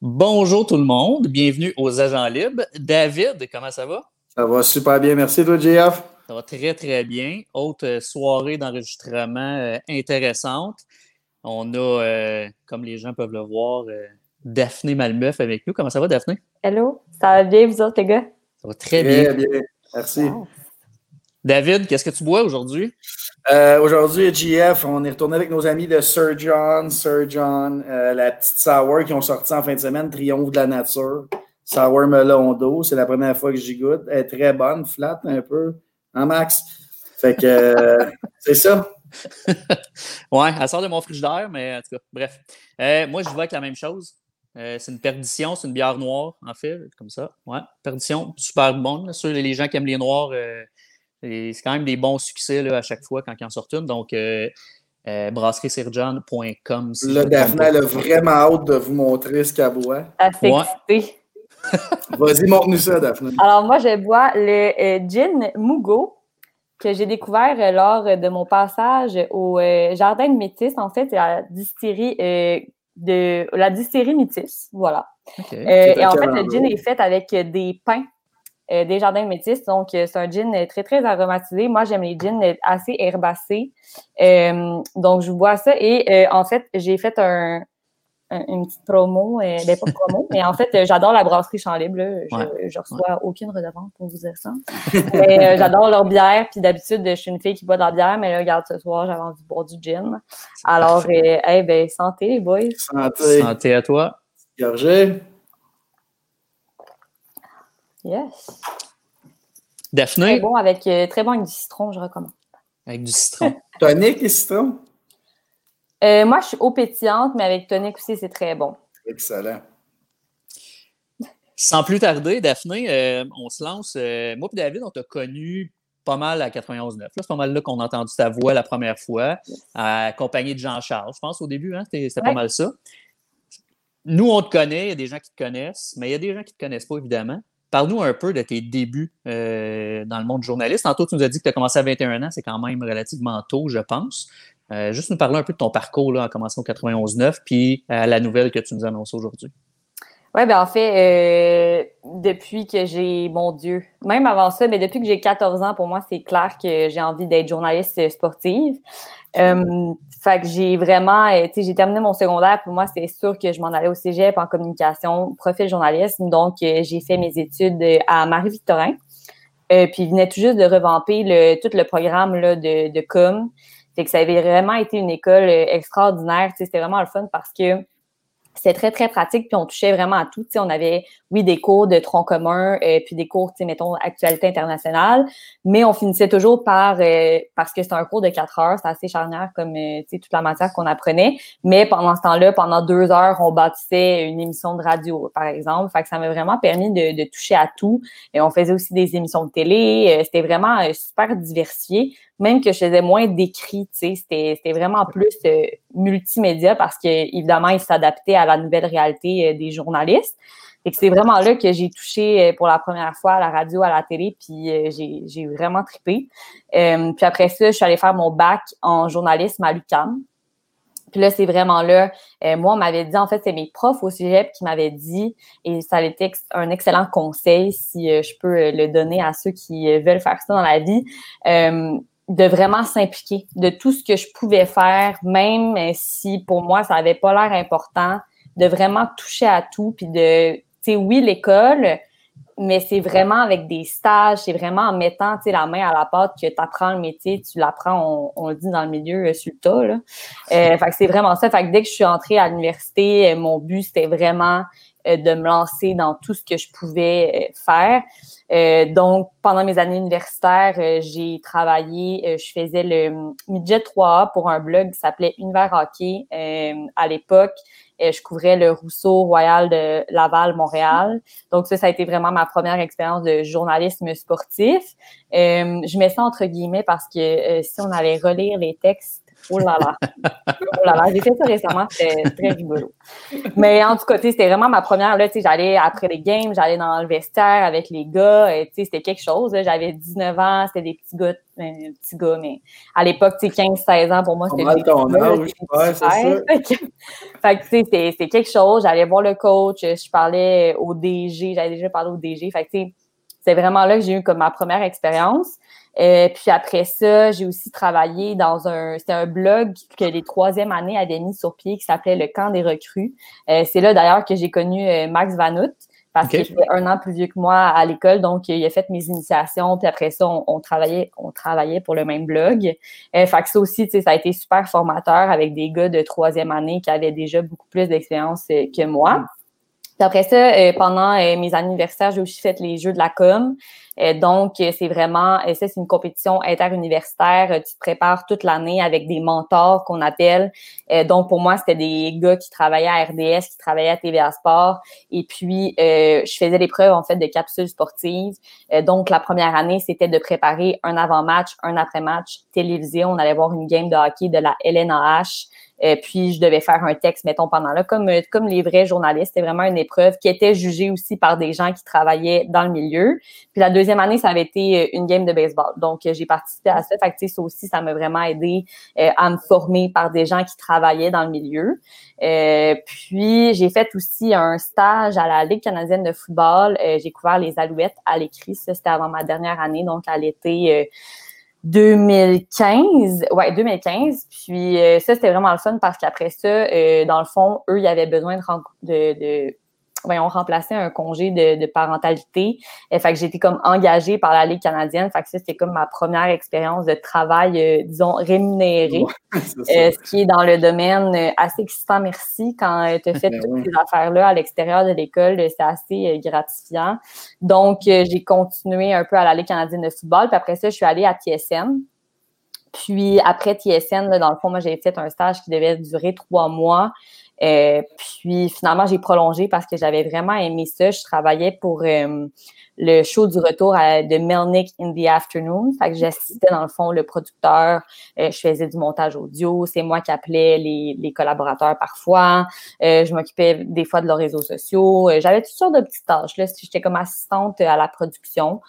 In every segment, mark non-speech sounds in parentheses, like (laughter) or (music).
Bonjour tout le monde, bienvenue aux Agents Libres. David, comment ça va? Ça va super bien, merci toi, JF. Ça va très, très bien. Autre euh, soirée d'enregistrement euh, intéressante. On a, euh, comme les gens peuvent le voir, Daphné Malmeuf avec nous. Comment ça va, Daphné? Hello, ça va bien, vous autres, les gars? Ça va très, bien. bien. Merci. David, qu'est-ce que tu bois aujourd'hui? aujourd'hui, GF, on est retourné avec nos amis de Sir John, Sir John, la petite sour qui ont sorti en fin de semaine, Triomphe de la nature. Sour melon d'eau, c'est la première fois que j'y goûte. Elle est très bonne, flat un peu. Hein, Max? Fait que euh, (laughs) c'est ça. (laughs) ouais, elle sort de mon frigidaire, mais en tout cas, bref. Euh, moi, je vois avec la même chose. Euh, c'est une perdition, c'est une bière noire, en fait, comme ça. Ouais, perdition, super bonne. Sur les gens qui aiment les noirs, c'est quand même des bons succès là, à chaque fois quand ils en sortent une. Donc, brasserie-sir-john.com. le Daphne, elle a vraiment hâte de vous montrer ce qu'elle boit. Assez (laughs) Vas-y, montre-nous ça, Daphne. Alors, moi, je bois le euh, gin Mugo que j'ai découvert euh, lors de mon passage au euh, Jardin de Métis. En fait, c'est la distillerie de la distillerie Métis. Voilà. et en fait, le gin est fait avec des pains des Jardins de Métis. Donc, c'est un gin très, très aromatisé. Moi, j'aime les gins assez herbacés. donc, je bois ça. Et en fait, j'ai fait un, une petite promo, euh, ben pas promo, mais en fait, j'adore la brasserie Champ Libre. Je, je reçois aucune redevance pour vous dire ça. Euh, j'adore leur bière, puis d'habitude, je suis une fille qui boit de la bière, mais là, regarde, ce soir, j'avais envie de boire du gin. Alors, euh, ben, santé, les boys. Santé. Santé à toi. Gerger. Yes. Daphné? Très bon avec, très bon avec du citron, je recommande. Avec du citron. Tonic et citron? Euh, moi, je suis eau pétillante, mais avec tonic aussi, c'est très bon. Excellent. Sans plus tarder, Daphné, euh, on se lance. Euh, moi et David, on t'a connu pas mal à 91.9. C'est pas mal là qu'on a entendu ta voix la première fois, accompagné de Jean-Charles, je pense, au début. Hein, C'était pas mal ça. Nous, on te connaît, il y a des gens qui te connaissent, mais il y a des gens qui ne te connaissent pas, évidemment. Parle-nous un peu de tes débuts dans le monde journaliste. Tantôt, tu nous as dit que tu as commencé à 21 ans, c'est quand même relativement tôt, je pense. Euh, juste nous parler un peu de ton parcours là, en commençant au 91-9, puis la nouvelle que tu nous annonces aujourd'hui. Oui, ben en fait, euh, depuis que j'ai, mon Dieu, même avant ça, mais depuis que j'ai 14 ans, pour moi, c'est clair que j'ai envie d'être journaliste sportive. Euh, fait que j'ai vraiment, tu sais, j'ai terminé mon secondaire. Pour moi, c'est sûr que je m'en allais au cégep en communication, profil journalisme. Donc, j'ai fait mes études à Marie-Victorin. puis, il venait tout juste de revamper le, tout le programme là, de, de com que ça avait vraiment été une école euh, extraordinaire. C'était vraiment le fun parce que c'était très, très pratique, puis on touchait vraiment à tout. on avait, oui, des cours de tronc commun, euh, puis des cours, mettons, actualité internationale, mais on finissait toujours par, euh, parce que c'était un cours de quatre heures, c'est assez charnière comme, euh, toute la matière qu'on apprenait, mais pendant ce temps-là, pendant deux heures, on bâtissait une émission de radio, par exemple. Fait ça m'a vraiment permis de, de, toucher à tout. Et on faisait aussi des émissions de télé. c'était vraiment super diversifié même que je faisais moins d'écrits, c'était vraiment plus euh, multimédia parce que évidemment, il s'adaptait à la nouvelle réalité euh, des journalistes. Et c'est vraiment là que j'ai touché euh, pour la première fois à la radio, à la télé, puis j'ai vraiment trippé. puis après ça, je suis allée faire mon bac en journalisme à l'UQAM. Puis là, c'est vraiment là. moi, on m'avait dit, en fait, c'est mes profs au cégep qui m'avaient dit, et ça a été un excellent conseil si je peux le donner à ceux qui veulent faire ça dans la vie de vraiment s'impliquer de tout ce que je pouvais faire, même si pour moi ça avait pas l'air important, de vraiment toucher à tout, puis de, tu sais, oui l'école, mais c'est vraiment avec des stages, c'est vraiment en mettant, la main à la pâte que tu apprends le métier, tu l'apprends, on, le dit dans le milieu euh, sur le tas, là. Euh, fait que c'est vraiment ça. Fait que dès que je suis entrée à l'université, euh, mon but c'était vraiment de me lancer dans tout ce que je pouvais faire. Euh, donc, pendant mes années universitaires, euh, j'ai travaillé, je faisais le midget 3A pour un blog qui s'appelait Univers Hockey à l'époque. je couvrais le Rousseau Royal de Laval, Montréal. Donc, ça, ça a été vraiment ma première expérience de journalisme sportif. je mets ça entre guillemets parce que si on allait relire les textes Oh là là. oh là là. J'ai fait ça récemment, c'était très rigolo. Mais en tout cas, c'était vraiment ma première. Là, j'allais après les games, j'allais dans le vestiaire avec les gars. C'était quelque chose. J'avais 19 ans, c'était des petits gars, ben, petits gars, mais à l'époque, 15-16 ans, pour moi, c'était des ton âge, ouais, c'est ça. (laughs) fait que, c'était quelque chose. J'allais voir le coach, je parlais au DG, j'avais déjà parlé au DG. Fait que, c'est vraiment là que j'ai eu comme ma première expérience. Euh, puis après ça, j'ai aussi travaillé dans un, c'était un blog que les troisième années avaient mis sur pied qui s'appelait Le Camp des recrues. Euh, c'est là d'ailleurs que j'ai connu euh, Max Vanout parce qu'il était un an plus vieux que moi à l'école, donc il a fait mes initiations, puis après ça, on, travaillait, on travaillait pour le même blog. Euh, fait que ça aussi, ça a été super formateur avec des gars de troisième année qui avaient déjà beaucoup plus d'expérience que moi après ça, euh, pendant euh, mes anniversaires, j'ai aussi fait les Jeux de la com. Euh, donc, c'est vraiment, ça, c'est une compétition interuniversitaire. Tu te prépares toute l'année avec des mentors qu'on appelle. donc, pour moi, c'était des gars qui travaillaient à RDS, qui travaillaient à TVA Sport. Et puis, je faisais l'épreuve, en fait, de capsules sportives. donc, la première année, c'était de préparer un avant-match, un après-match télévisé. On allait voir une game de hockey de la LNAH. Euh, puis je devais faire un texte, mettons, pendant là, comme, euh, comme les vrais journalistes. C'était vraiment une épreuve qui était jugée aussi par des gens qui travaillaient dans le milieu. Puis la deuxième année, ça avait été euh, une game de baseball. Donc, j'ai participé à ça. Fait que, ça aussi, ça m'a vraiment aidé à me former par des gens qui travaillaient dans le milieu. puis, j'ai fait aussi un stage à la Ligue canadienne de football. j'ai couvert les Alouettes à l'écrit. Ça, c'était avant ma dernière année, donc à l'été 2015, ouais, 2015. Puis euh, ça, c'était vraiment le fun parce qu'après ça, euh, dans le fond, eux, ils avaient besoin de, de, de voyons, remplacer un congé de, de parentalité. Et fait que j'étais comme engagée par la Ligue canadienne. Fait que ça, c'était comme ma première expérience de travail, euh, disons, rémunéré. (laughs) euh, ce qui est dans le domaine euh, assez excitant, merci. Quand euh, tu as (laughs) fait ben toutes ces affaires-là à l'extérieur de l'école, c'est assez gratifiant. Donc, j'ai continué un peu à la Ligue canadienne de football. Puis après ça, je suis allée à TSN. Puis après TSN, là, dans le fond, moi, j'ai fait un stage qui devait durer trois mois. Euh, puis finalement, j'ai prolongé parce que j'avais vraiment aimé ça. Je travaillais pour euh, le show du retour de Melnick in the Afternoon. Fait que j'assistais dans le fond le producteur. Euh, je faisais du montage audio. C'est moi qui appelais les, les collaborateurs parfois. je m'occupais des fois de leurs réseaux sociaux. J'avais toutes sortes de petites tâches. Là, j'étais comme assistante à la production.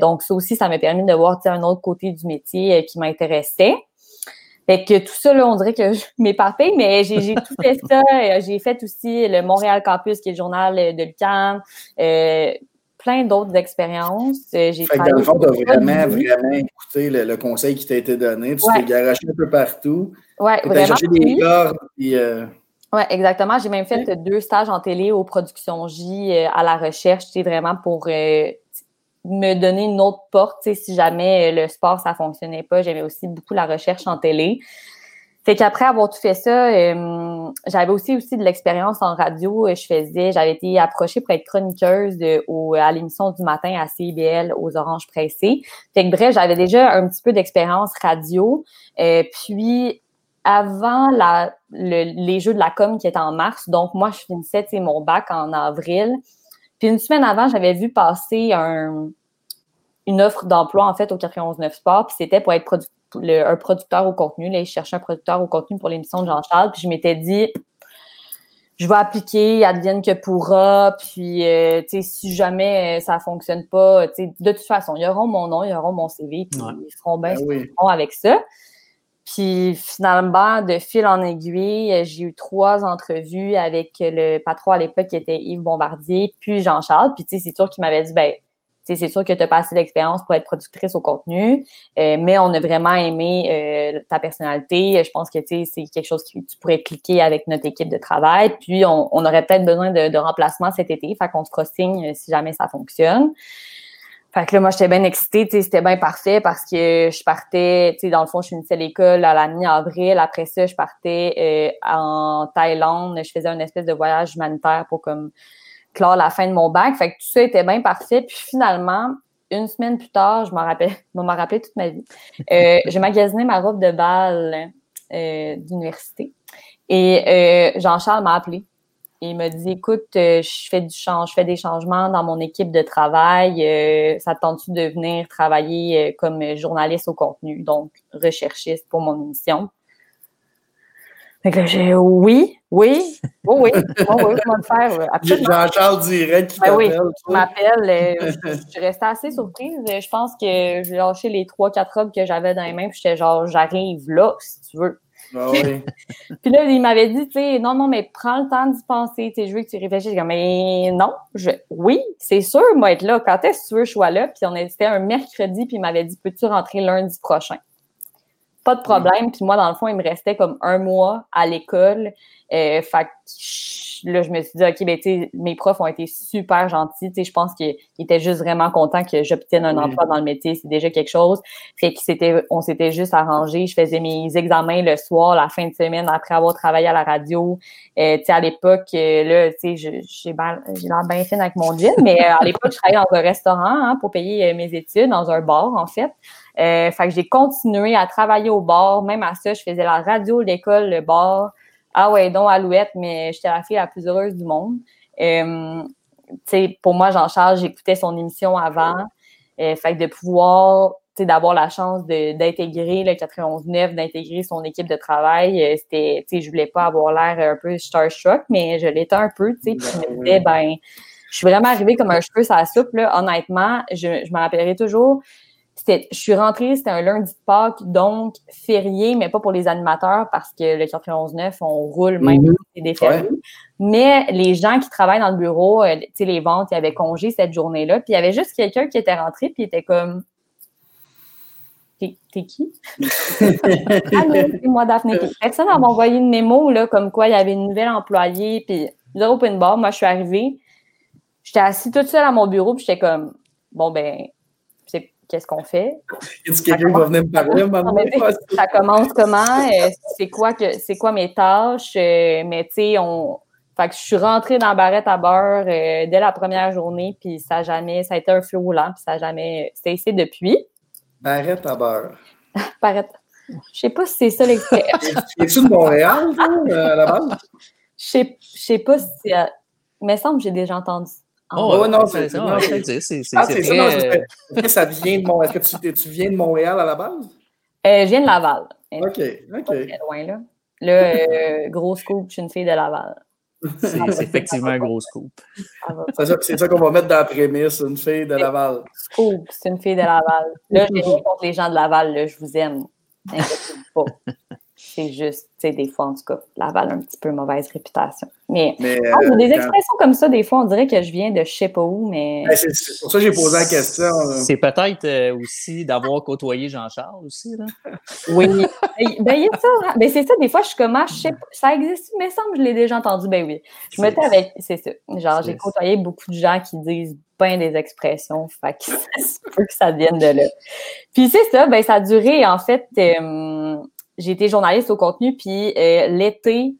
donc ça aussi, ça m'a permis de voir un autre côté du métier qui m'intéressait. Fait que tout ça, là, on dirait que je (laughs) m'éparpille, mais j'ai tout fait ça. Euh, j'ai fait aussi le Montréal Campus, qui est le journal euh, de l'UQAM. Euh, plein d'autres expériences. J'ai fait que dans le fond, tu as vraiment, vraiment écouté le, conseil qui t'a été donné. Tu t'es garagé un peu partout. Oui, vraiment. cherché des cordes. Puis, Oui, exactement. J'ai même fait deux stages en télé aux productions J à la recherche, vraiment pour me donner une autre porte, si jamais euh, le sport, ça fonctionnait pas. J'aimais aussi beaucoup la recherche en télé. Fait qu'après avoir tout fait ça, euh, j'avais aussi aussi de l'expérience en radio. Je faisais, j'avais été approchée pour être chroniqueuse au, à l'émission du matin à CIBL aux Oranges Pressées. Fait que bref, j'avais déjà un petit peu d'expérience radio. Euh, puis avant la, les Jeux de la com qui étaient en mars, donc moi je finissais mon bac en avril. Puis une semaine avant, j'avais vu passer un, une offre d'emploi en fait au 419 Sport, puis c'était pour être un producteur au contenu. Là, ils cherchaient un producteur au contenu pour l'émission de Jean-Charles, puis je m'étais dit je vais appliquer, advienne que pourra, puis euh, tu sais, si jamais euh, ça fonctionne pas, tu sais, de toute façon, ils auront mon nom, ils auront mon CV, puis ils feront bien ben avec ça. Puis finalement, de fil en aiguille, j'ai eu trois entrevues avec le patron à l'époque qui était Yves Bombardier, puis Jean-Charles. Puis tu sais, c'est sûr qu'il m'avait dit, ben, c'est sûr que tu as pas assez d'expérience pour être productrice au contenu, euh, mais on a vraiment aimé euh, ta personnalité. Je pense que c'est quelque chose que tu pourrais cliquer avec notre équipe de travail. Puis on, aurait peut-être besoin de, de, remplacement cet été. Fait qu'on se signe si jamais ça fonctionne. Fait que là, moi, j'étais bien excitée, c'était bien parfait parce que je partais, tu sais, dans le fond, je finissais l'école à la mi-avril. Après ça, je partais euh, en Thaïlande. Je faisais une espèce de voyage humanitaire pour comme clore la fin de mon bac. Fait que tout ça était bien parfait. Puis finalement, une semaine plus tard, je m'en rappelle, (laughs) m'en rappelé toute ma vie. Euh, j'ai magasiné ma robe de bal euh, d'université. Et euh, Jean-Charles m'a appelé il m'a dit écoute, je fais du change, je fais des changements dans mon équipe de travail. Ça tente-tu de venir travailler comme journaliste au contenu, donc recherchiste pour mon émission? Fait que j'ai oui, oui, oh oui, oh oui, comment le faire? Jean-Charles direct qui ben oui, m'appelle. Euh, je suis restée assez surprise. Je pense que j'ai lâché les trois, quatre robes que j'avais dans les mains, puis j'étais genre, j'arrive là, si tu veux. Ah oui. (laughs) puis là, il m'avait dit, tu sais, non, non, mais prends le temps d'y penser, tu sais, je veux que tu réfléchisses. Comme, mais non, je, oui, c'est sûr, moi, être là. Quand est-ce que tu veux que je sois là? Puis on était un mercredi, puis il m'avait dit, peux-tu rentrer lundi prochain? Pas de problème. Puis moi, dans le fond, il me restait comme un mois à l'école. Euh, fait que là, je me suis dit, OK, ben, tu mes profs ont été super gentils. Tu je pense qu'ils étaient juste vraiment contents que j'obtienne un emploi dans le métier. C'est déjà quelque chose. Fait que on s'était juste arrangé. Je faisais mes examens le soir, la fin de semaine, après avoir travaillé à la radio. Euh, tu sais, à l'époque, euh, là, tu sais, j'ai l'air bien fine avec mon jean, mais à l'époque, je travaillais dans un restaurant hein, pour payer mes études, dans un bar, en fait. Euh, fait que j'ai continué à travailler au bar. Même à ça, je faisais la radio, l'école, le bar. Ah ouais, donc Alouette, mais j'étais la fille la plus heureuse du monde. Euh, pour moi, Jean-Charles, j'écoutais son émission avant. Euh, fait que de pouvoir, d'avoir la chance d'intégrer le 91.9, d'intégrer son équipe de travail, c'était, je voulais pas avoir l'air un peu starstruck, mais je l'étais un peu, tu sais, je me disais, ben, je suis vraiment arrivée comme un cheveu sur la soupe, là. Honnêtement, je, je me rappellerai toujours, je suis rentrée, c'était un lundi de Pâques, donc férié, mais pas pour les animateurs parce que le 91.9, on roule même mm c'est des fériés. Mais les gens qui travaillent dans le bureau, euh, tu sais, les ventes, ils avaient congé cette journée-là. Puis il y avait juste quelqu'un qui était rentré, puis il était comme T'es qui? (laughs) Allô, c'est moi, Daphné. Personne m'a envoyé une mémo, là, comme quoi il y avait une nouvelle employée, puis zéro open bar. Moi, je suis arrivée. J'étais assise toute seule à mon bureau, puis j'étais comme, bon, ben, qu'est-ce qu'on fait? Est-ce que quelqu'un va venir me parler Ça commence comment? Euh, c'est quoi que c'est quoi mes tâches? Euh, mais tu sais, on. Fait que je suis rentrée dans barrette à beurre euh, dès la première journée, puis ça a jamais. Ça a été un feu roulant, puis ça n'a jamais cessé depuis. Barrette à beurre. (laughs) barrette. Je sais pas si c'est ça l'expression. (laughs) Es-tu de Montréal, à la base? Je sais, sais pas si. Il me semble que j'ai déjà entendu Oh, oh non, c'est ça. C'est ça. Est-ce que ça vient de Montréal? Est-ce que tu, viens de Montréal à la base? Euh, je viens de Laval. OK, OK. Très loin, là. Là, euh, gros scoop, je suis une fille de Laval. C'est effectivement un gros scoop. C'est ça qu'on va mettre dans la prémisse, une fille de Laval. Scoop, c'est une fille de Laval. Là, je contre les gens de Laval, là, je vous aime. pas. C'est juste, tu sais, des fois, en tout cas, Laval a un petit peu mauvaise réputation. Mais, ah, euh, des expressions comme ça, des fois, on dirait que je viens de je sais pas où, mais. Ben, c'est pour ça que j'ai posé la question. C'est peut-être euh, aussi d'avoir côtoyé Jean-Charles aussi, là. (laughs) Oui. ben, ben il y a ça. Hein. Ben, c'est ça, des fois, je suis comme, ah, je sais pas, ça existe, mais ça je l'ai déjà entendu. Ben oui. Je me avec, c'est ça. Genre, j'ai côtoyé beaucoup de gens qui disent bien des expressions, fait que (laughs) ça que ça vienne de là. Puis c'est ça, ben, ça a duré, en fait, euh, j'ai été journaliste au contenu, puis euh, l'été,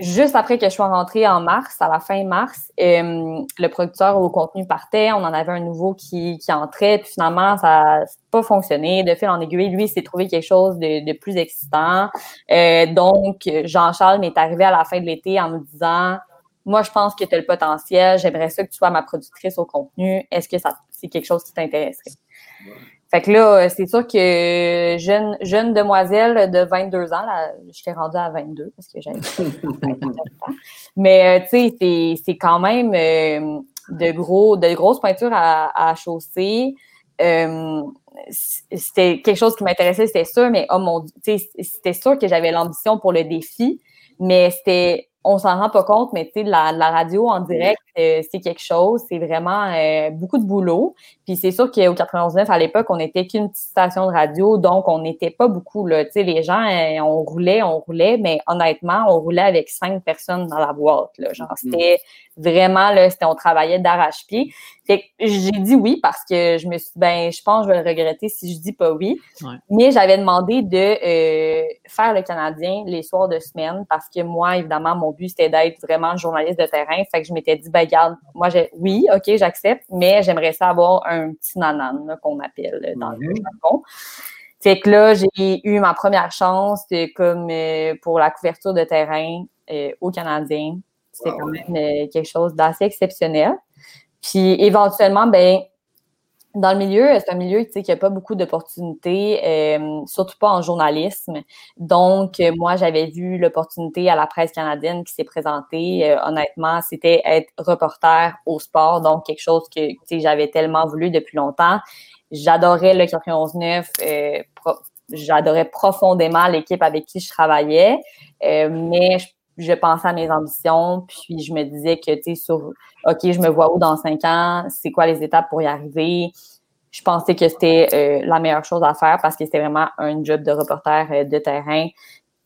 juste après que je sois rentrée en mars, à la fin mars, euh, le producteur au contenu partait, on en avait un nouveau qui, qui entrait, puis finalement, ça n'a pas fonctionné. De fil en aiguille, lui, s'est trouvé quelque chose de, de plus excitant. Euh, donc, Jean-Charles m'est arrivé à la fin de l'été en me disant Moi, je pense que tu as le potentiel, j'aimerais ça que tu sois ma productrice au contenu. Est-ce que ça c'est quelque chose qui t'intéresserait? Fait que là, c'est sûr que jeune, jeune demoiselle de 22 ans, là, j'étais rendue à 22 parce que j'avais Mais euh, tu sais, c'est quand même euh, de gros, de grosses peintures à, à chausser. Euh, c'était quelque chose qui m'intéressait, c'était sûr, mais oh mon Dieu, c'était sûr que j'avais l'ambition pour le défi, mais c'était on s'en rend pas compte, mais tu sais, la, la, radio en direct, euh, c'est quelque chose. C'est vraiment euh, beaucoup de boulot. Puis c'est sûr qu'au 99, à l'époque, on n'était qu'une petite station de radio, donc on n'était pas beaucoup. Là. Tu sais, les gens, euh, on roulait, on roulait, mais honnêtement, on roulait avec cinq personnes dans la boîte. Là. Genre, mm. c'était vraiment, là, c'était, on travaillait d'arrache-pied. Fait que j'ai dit oui parce que je me suis ben, je pense que je vais le regretter si je dis pas oui. Mais j'avais demandé de euh, faire le Canadien les soirs de semaine parce que moi, évidemment, mon but, c'était d'être vraiment journaliste de terrain. Fait que je m'étais dit, ben, garde, moi, j'ai, oui, OK, j'accepte, mais j'aimerais ça avoir un petit nanan, qu'on appelle dans le jargon. Fait que là, j'ai eu ma première chance de, comme euh, pour la couverture de terrain euh, au Canadien. C'était quand même euh, quelque chose d'assez exceptionnel. Puis éventuellement, ben dans le milieu, c'est un milieu qui n'a pas beaucoup d'opportunités, euh, surtout pas en journalisme. Donc, euh, moi, j'avais vu l'opportunité à la presse canadienne qui s'est présentée. Euh, honnêtement, c'était être reporter au sport, donc quelque chose que j'avais tellement voulu depuis longtemps. J'adorais le 91-9, j'adorais profondément l'équipe avec qui je travaillais, mais je je pensais à mes ambitions, puis je me disais que, tu sais, sur, OK, je me vois où dans cinq ans, c'est quoi les étapes pour y arriver? Je pensais que c'était euh, la meilleure chose à faire parce que c'était vraiment un job de reporter euh, de terrain.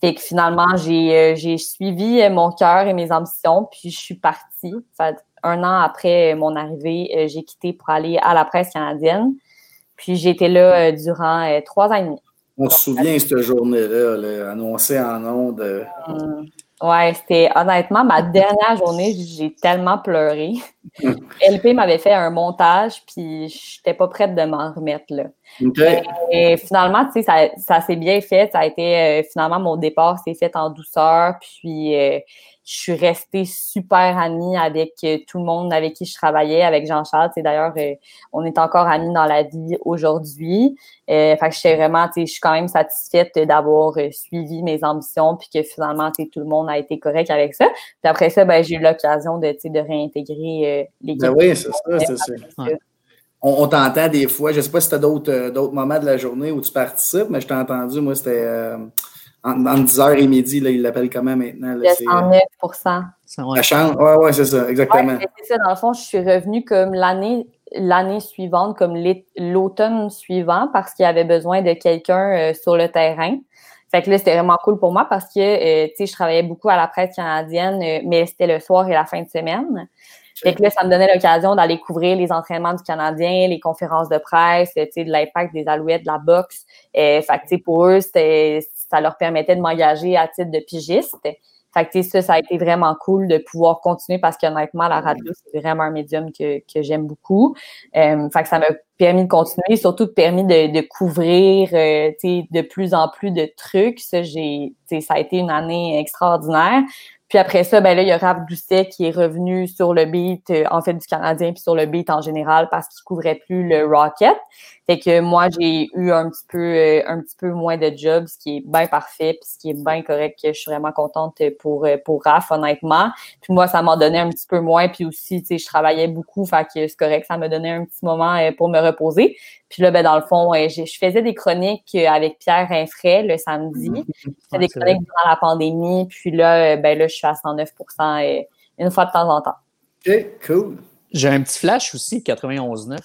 Et que finalement, j'ai, euh, suivi mon cœur et mes ambitions, puis je suis partie. Fait, un an après mon arrivée, j'ai quitté pour aller à la presse canadienne. Puis j'étais là durant trois ans et demi. On se souvient cette journée-là, là, annoncée en ondes. Hum. Ouais, c'était honnêtement ma (laughs) dernière journée, j'ai tellement pleuré. (laughs) LP m'avait fait un montage, puis j'étais pas prête de m'en remettre là. Et, finalement, tu sais, ça, ça s'est bien fait. Ça a été euh, finalement mon départ s'est fait en douceur, puis euh, je suis restée super amie avec euh, tout le monde avec qui je travaillais, avec Jean-Charles. D'ailleurs, euh, on est encore amis dans la vie aujourd'hui. Euh, fait que je suis vraiment, je suis quand même satisfaite d'avoir euh, suivi mes ambitions, puis que finalement, tout le monde a été correct avec ça. Puis après ça, ben, j'ai eu l'occasion de, de réintégrer l'équipe. Ben oui, c'est ça, c'est ça. On, t'entend des fois, je ne sais pas si tu as d'autres moments de la journée où tu participes, mais je t'ai entendu, moi, c'était en, 10h et midi, là, il l'appelle comment maintenant? Là, 109% La chambre? Oui, ouais, c'est ça, exactement. c'est ça, dans le fond, je suis revenue comme l'année l'année suivante, comme l'automne suivant, parce qu'il y avait besoin de quelqu'un euh, sur le terrain. Fait que là, c'était vraiment cool pour moi parce que, euh, tu sais, je travaillais beaucoup à la presse canadienne, euh, mais c'était le soir et la fin de semaine. Fait que là, ça me donnait l'occasion d'aller couvrir les entraînements du Canadien, les conférences de presse, tu sais, de l'impact des Alouettes, de la boxe. fait que, tu sais, pour eux, c'était ça leur permettait de m'engager à titre de pigiste. Fait que, ça, ça a été vraiment cool de pouvoir continuer parce qu'honnêtement, la radio, c'est vraiment un médium que, que j'aime beaucoup. Euh, fait que ça m'a permis de continuer, surtout permis de, de couvrir euh, de plus en plus de trucs. Ça, j'ai, ça a été une année extraordinaire. Puis après ça, ben là, il y a Raph Doucet qui est revenu sur le beat, euh, en fait, du Canadien, puis sur le beat en général, parce qu'il couvrait plus le Rocket. Fait que moi, j'ai eu un petit peu euh, un petit peu moins de jobs, ce qui est bien parfait, puis ce qui est bien correct. Je suis vraiment contente pour, euh, pour Raph, honnêtement. Puis moi, ça m'a donné un petit peu moins. Puis aussi, tu sais, je travaillais beaucoup, fait que c'est correct, ça m'a donné un petit moment pour me reposer. Puis là, ben, dans le fond, je, faisais des chroniques avec Pierre Rinfray le samedi. Mhm. Je faisais des chroniques durant la pandémie. Puis là, ben là, je suis à 109% une fois de temps en temps. OK, cool. J'ai un petit flash aussi, 91.9.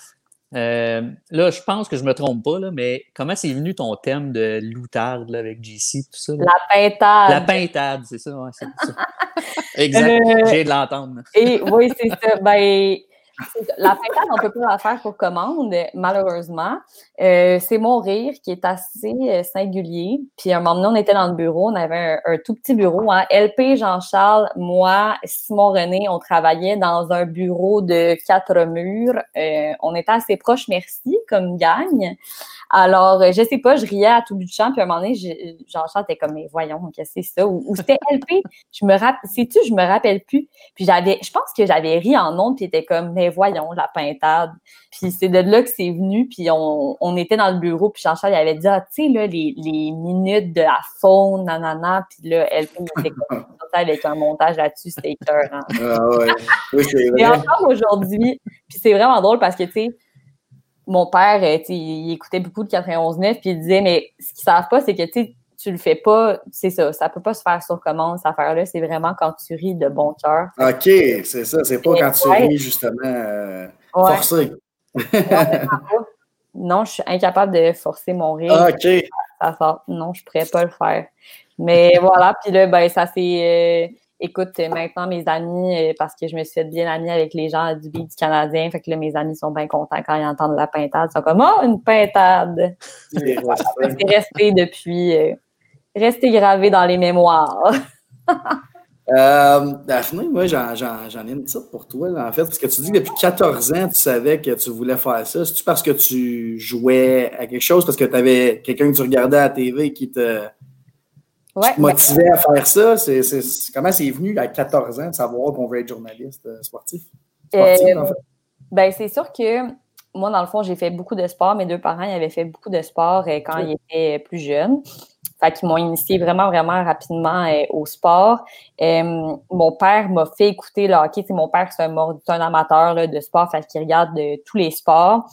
Euh, là, je pense que je me trompe pas, là, mais comment c'est venu ton thème de loutarde avec JC, tout ça? La pintade. La pintade, c'est ça, ouais, ça. (laughs) exact. Euh, J'ai de l'entendre. Et oui, c'est ça. Ben, la pintade, on ne peut pas la faire pour commande, malheureusement. Euh, c'est mon rire qui est assez euh, singulier. Puis un moment donné, on était dans le bureau, on avait un, tout petit bureau. Hein. LP, Jean-Charles, moi, Simon René, on travaillait dans un bureau de quatre murs. Euh, on était assez proches, merci, comme gagne. Alors, euh, je sais pas, je riais à tout bout de champ, puis à un moment donné, Jean-Charles était comme, mais voyons, qu'est-ce que c'est ça? Ou, c'était LP, je me rappelle, sais-tu, je me rappelle plus. Puis j'avais, je pense que j'avais ri en ondes, puis était comme, mais voyons, la pintade. Puis c'est de là que c'est venu, puis on, on, était dans le bureau, puis Jean-Charles avait dit, ah, tu sais, là, les, les, minutes de la faune, nanana, puis là, LP était comme, avec un montage là-dessus, c'était écœurant. Ah ouais. Oui, Et encore aujourd'hui, puis c'est vraiment drôle parce que, tu sais, mon père, euh, il écoutait beaucoup de 91.9, puis il disait, mais ce qu'ils savent pas, c'est que tu le fais pas, c'est ça, ça peut pas se faire sur commande, cette affaire-là, c'est vraiment quand tu ris de bon cœur. OK, c'est ça, c'est pas quand tu ris, justement, euh, forcé. non, je suis incapable de forcer mon rire. Ah, OK. Ça, sort. Non, je pourrais pas le faire. Mais voilà, puis là, ben, ça s'est... Euh, écoute, maintenant, mes amis, euh, parce que je me suis fait bien amie avec les gens du beat du Canadien, fait que là, mes amis sont bien contents quand ils entendent la pintade. Ils sont comme, oh, une pintade! (laughs) C'est resté depuis, euh, resté gravé dans les mémoires. (laughs) euh, Daphné, moi, j'en ai une petite pour toi, en fait, parce que tu dis que depuis 14 ans, tu savais que tu voulais faire ça. C'est-tu parce que tu jouais à quelque chose, parce que tu avais quelqu'un que tu regardais à la TV qui te Ouais, tu te motivais à faire ça? Comment c'est venu à 14 ans de savoir qu'on veut être journaliste euh, sportif? Euh, en fait. Ben, c'est sûr que moi, dans le fond, j'ai fait beaucoup de sport. Mes deux parents ils avaient fait beaucoup de sport quand ils étaient plus jeunes. Fait qu'ils m'ont initié vraiment, vraiment rapidement au sport. mon père m'a fait écouter le hockey. mon père, c'est un, un, amateur de sport, fait qu'il regarde tous les sports.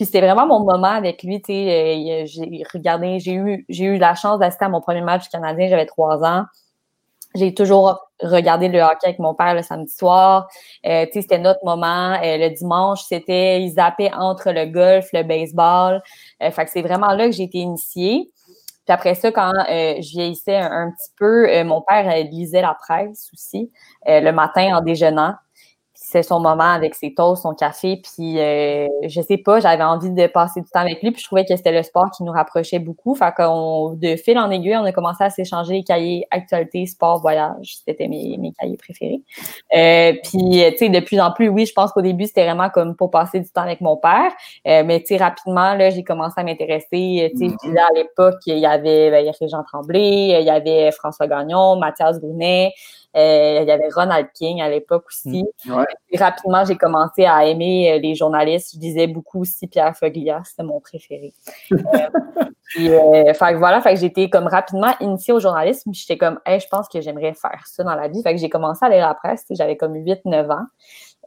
Puis c'était vraiment mon moment avec lui. J'ai regardé, j'ai eu, j'ai eu la chance d'assister à mon premier match canadien, j'avais trois ans. J'ai toujours regardé le hockey avec mon père le samedi soir. Euh, c'était notre moment. Euh, le dimanche, c'était, ils zappaient entre le golf, le baseball. Euh, fait que c'est vraiment là que j'ai été initiée. Puis après ça, quand euh, je vieillissais un, petit peu, mon père lisait la presse aussi le matin en déjeunant c'est son moment avec ses toasts, son café, puis euh, je sais pas, j'avais envie de passer du temps avec lui, puis je trouvais que c'était le sport qui nous rapprochait beaucoup. Fait qu'on, de fil en aiguille, on a commencé à s'échanger les cahiers actualité, sport, voyage. C'était mes, mes cahiers préférés. Euh, puis, tu sais, de plus en plus, oui, je pense qu'au début, c'était vraiment comme pour passer du temps avec mon père. Euh, mais, tu sais, rapidement, là, j'ai commencé à m'intéresser. Tu sais, mm-hmm. à l'époque, il y avait ben, Jean Tremblay, il y avait François Gagnon, Mathias Brunet. Euh, il y avait Ronald King à l'époque aussi. Mm. Et rapidement, j'ai commencé à aimer euh, les journalistes. Je disais beaucoup aussi Pierre Foglia, c'était mon préféré. (laughs) euh, puis, fait voilà, fait que j'étais comme rapidement initiée au journalisme. J'étais comme, hey, je pense que j'aimerais faire ça dans la vie. Fait que j'ai commencé à lire la presse. J'avais comme 8-9 ans.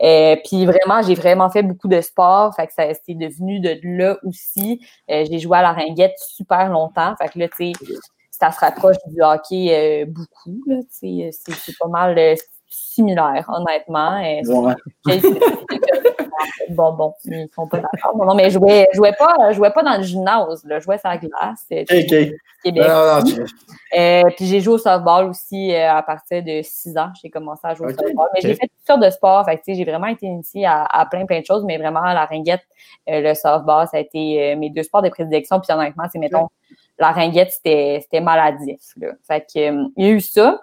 Euh, puis vraiment, j'ai vraiment fait beaucoup de sport. Fait que ça c'est devenu de là aussi. Euh, j'ai joué à la ringuette super longtemps. Fait que là, tu sais, ça se rapproche du hockey euh, beaucoup. C'est pas mal euh, similaire, honnêtement. (laughs) bon, bon, ils sont pas d'accord. Non, mais je jouais, jouais, pas, jouais pas dans le gymnase, je jouais sur la glace. Québec. Euh, puis j'ai joué au softball aussi à partir de 6 ans. J'ai commencé à jouer au softball. Mais j'ai fait toutes sortes de sports. j'ai vraiment été initiée à, à, plein, plein de choses, mais vraiment la ringuette, le softball, ça a été mes deux sports de prédilection. Puis honnêtement, c'est mettons la ringuette, c'était maladif. Là. Fait que, euh, il y a eu ça.